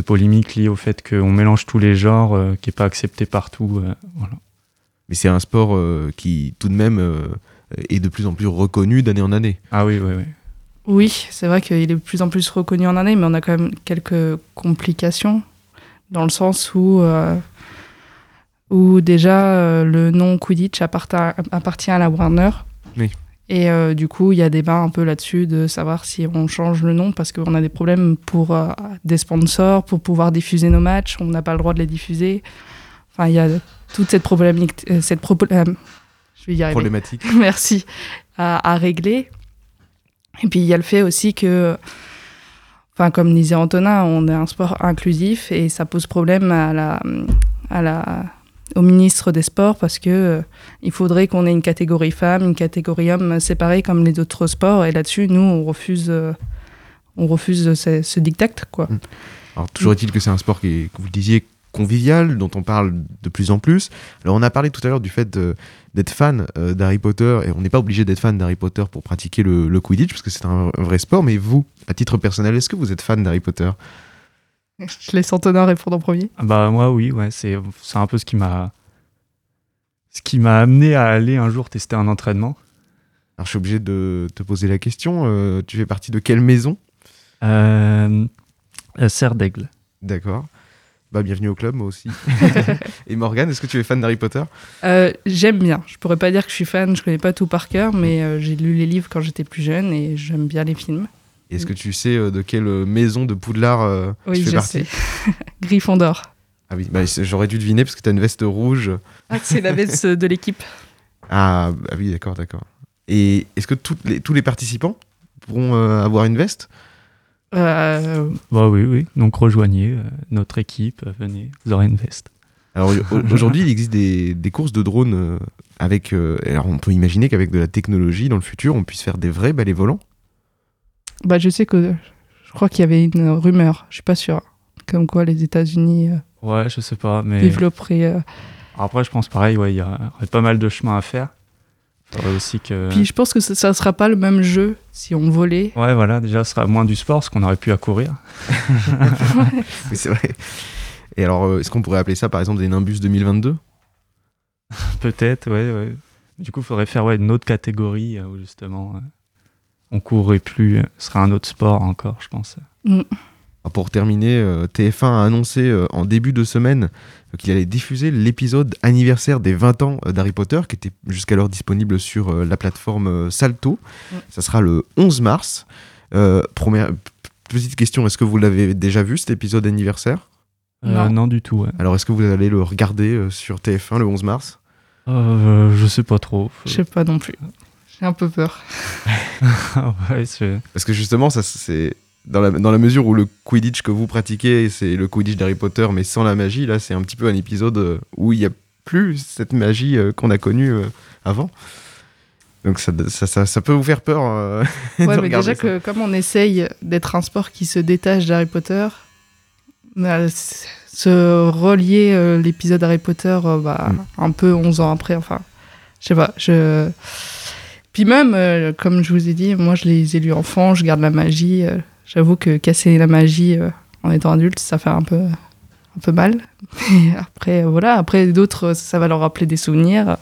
polémiques liées au fait qu'on mélange tous les genres, qui n'est pas accepté partout. voilà. Mais c'est un sport euh, qui, tout de même, euh, est de plus en plus reconnu d'année en année. Ah oui, oui, oui. Oui, c'est vrai qu'il est de plus en plus reconnu en année, mais on a quand même quelques complications, dans le sens où, euh, où déjà euh, le nom Quidditch appartient, à la Warner. Oui. Et euh, du coup, il y a débat un peu là-dessus de savoir si on change le nom, parce qu'on a des problèmes pour euh, des sponsors, pour pouvoir diffuser nos matchs, on n'a pas le droit de les diffuser. Enfin, il y a toute cette problématique, cette propo- je vais y arriver. Problématique. Merci. À, à régler. Et puis il y a le fait aussi que, enfin comme disait Antonin, on est un sport inclusif et ça pose problème à la, à la, au ministre des Sports parce que euh, il faudrait qu'on ait une catégorie femmes, une catégorie hommes séparée comme les autres sports. Et là-dessus, nous, on refuse, euh, on refuse ce, ce dictat, quoi. Alors, toujours est-il que c'est un sport qui est, comme vous le disiez, convivial, dont on parle de plus en plus. Alors, on a parlé tout à l'heure du fait d'être fan euh, d'Harry Potter, et on n'est pas obligé d'être fan d'Harry Potter pour pratiquer le, le Quidditch, parce que c'est un, un vrai sport. Mais vous, à titre personnel, est-ce que vous êtes fan d'Harry Potter? Je laisse Antonin répondre en premier. Ah Bah moi oui, ouais, c'est c'est un peu ce qui m'a ce qui m'a amené à aller un jour tester un entraînement. Alors, je suis obligé de te poser la question. euh, tu fais partie de quelle maison? Euh, euh, Serre d'Aigle. D'accord. Bah, bienvenue au club, moi aussi. et Morgane, est-ce que tu es fan d'Harry Potter? Euh, J'aime bien. Je pourrais pas dire que je suis fan, je connais pas tout par cœur, mais euh, j'ai lu les livres quand j'étais plus jeune et j'aime bien les films. Est-ce que tu sais euh, de quelle maison de Poudlard Oui, tu fais je partie? sais. Gryffondor. Ah oui, bah, j'aurais dû deviner parce que tu as une veste rouge. Ah, c'est la veste de l'équipe. Ah, bah oui, d'accord, d'accord. Et est-ce que les- tous les participants pourront avoir une veste? Euh, Bah oui, oui. Donc rejoignez euh, notre équipe, euh, venez, vous aurez une veste. Alors au- aujourd'hui, il existe des, des courses de drones avec. euh, alors on peut imaginer qu'avec de la technologie, dans le futur, on puisse faire des vrais balais volants. bah, je sais que je crois qu'il y avait une rumeur, je suis pas sûre, comme quoi les États-Unis euh, Ouais, je sais pas, mais développeraient. euh, après je pense pareil, ouais, il y a- il y aurait pas mal de chemin à faire. Faudrait aussi que Puis je pense que ça, ça sera pas le même jeu si on volait. Ouais, voilà, déjà ce sera moins du sport, parce qu'on aurait pu à courir. Oui, c'est vrai. Et alors, euh, est-ce qu'on pourrait appeler ça par exemple des Nimbus 2022 Peut-être, ouais, ouais. Du coup, il faudrait faire ouais, une autre catégorie euh, où justement euh, on courrait plus. ce sera un autre sport encore, je pense. Mm. Alors, Pour terminer, euh, TF1 a annoncé en début de semaine euh, qu'il allait diffuser l'épisode anniversaire des 20 ans euh, d'Harry Potter, qui était jusqu'alors disponible sur euh, la plateforme euh, Salto. Mm. Ça sera le 11 mars. Euh, première petite question, est-ce que vous l'avez déjà vu cet épisode anniversaire? Euh, Non. non, du tout. ouais. Alors est-ce que vous allez le regarder sur TF1 le 11 mars? Euh, je sais pas trop. Je sais pas non plus. J'ai un peu peur. ouais, Parce que justement, ça, c'est dans la, dans la mesure où le Quidditch que vous pratiquez, c'est le Quidditch d'Harry Potter, mais sans la magie. Là, c'est un petit peu un épisode euh, où il n'y a plus cette magie euh, qu'on a connue euh, avant. Donc ça, ça, ça, ça peut vous faire peur. euh, Ouais, mais déjà que comme on essaye d'être un sport qui se détache d'Harry Potter, se relier euh, l'épisode Harry Potter bah, Mm. un peu 11 ans après, enfin, je sais pas, je... Puis même, comme je vous ai dit, moi je les ai lus enfants, je garde la magie. J'avoue que casser la magie euh, en étant adulte, ça fait un peu, un peu mal. Après, euh, voilà, après d'autres, ça va leur rappeler des souvenirs.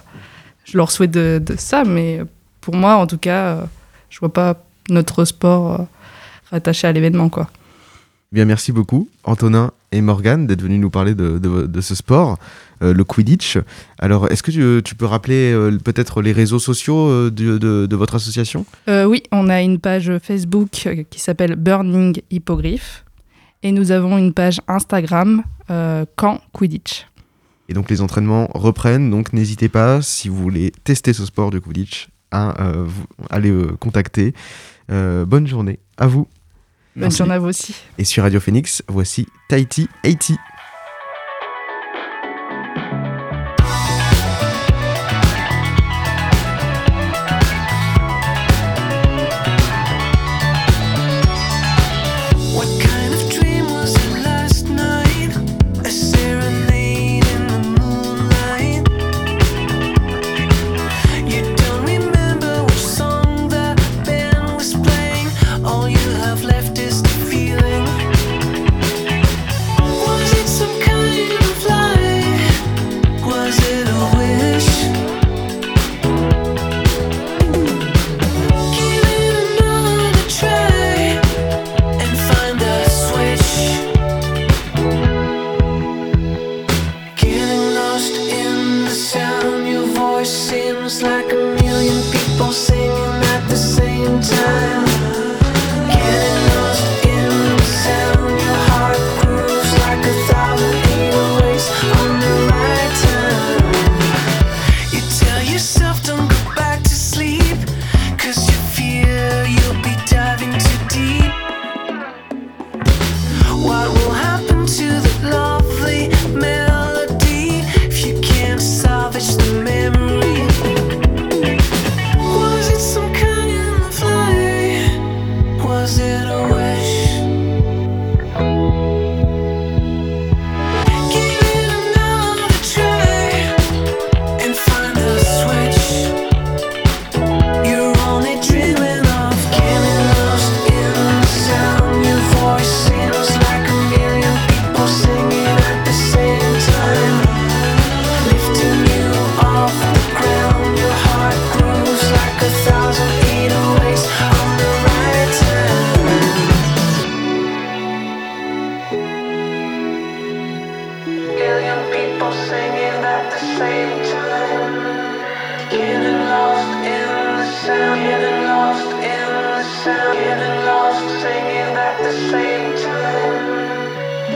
Je leur souhaite de, de ça, mais pour moi, en tout cas, euh, je vois pas notre sport rattaché à l'événement, quoi. Bien, merci beaucoup, Antonin et Morgane, d'être venus nous parler de, de- de ce sport, euh, le Quidditch. Alors, est-ce que tu, tu peux rappeler euh, peut-être les réseaux sociaux euh, de, votre association? Euh, oui, on a une page Facebook euh, qui s'appelle Burning Hippogriff. Et nous avons une page Instagram, euh, Camp Quidditch. Et donc, les entraînements reprennent, donc n'hésitez pas, si vous voulez tester ce sport de Quidditch, à euh, vous, aller euh, contacter. Euh, bonne journée à vous. Bonne Merci. journée à vous aussi. Et sur Radio Phoenix, voici Tahiti 80.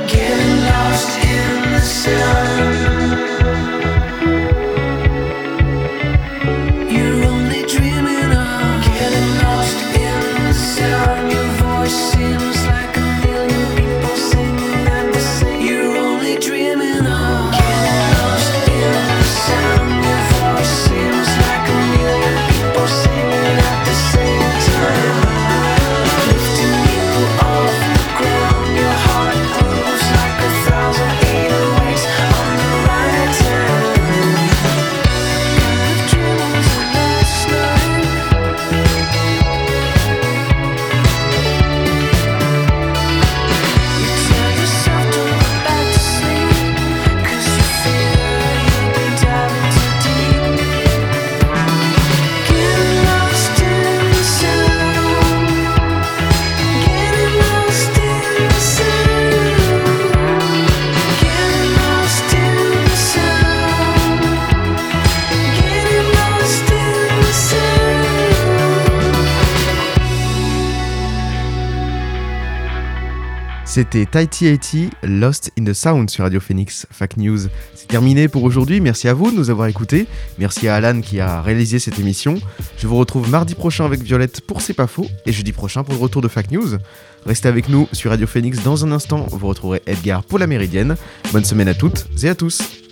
Getting lost in the sound, C'était Tighty 80 Lost in the Sound sur Radio Phoenix Fact News. C'est terminé pour aujourd'hui. Merci à vous de nous avoir écoutés. Merci à Alan qui a réalisé cette émission. Je vous retrouve mardi prochain avec Violette pour C'est pas faux et jeudi prochain pour le retour de Fact News. Restez avec nous sur Radio Phoenix dans un instant. Vous retrouverez Edgar pour la Méridienne. Bonne semaine à toutes et à tous.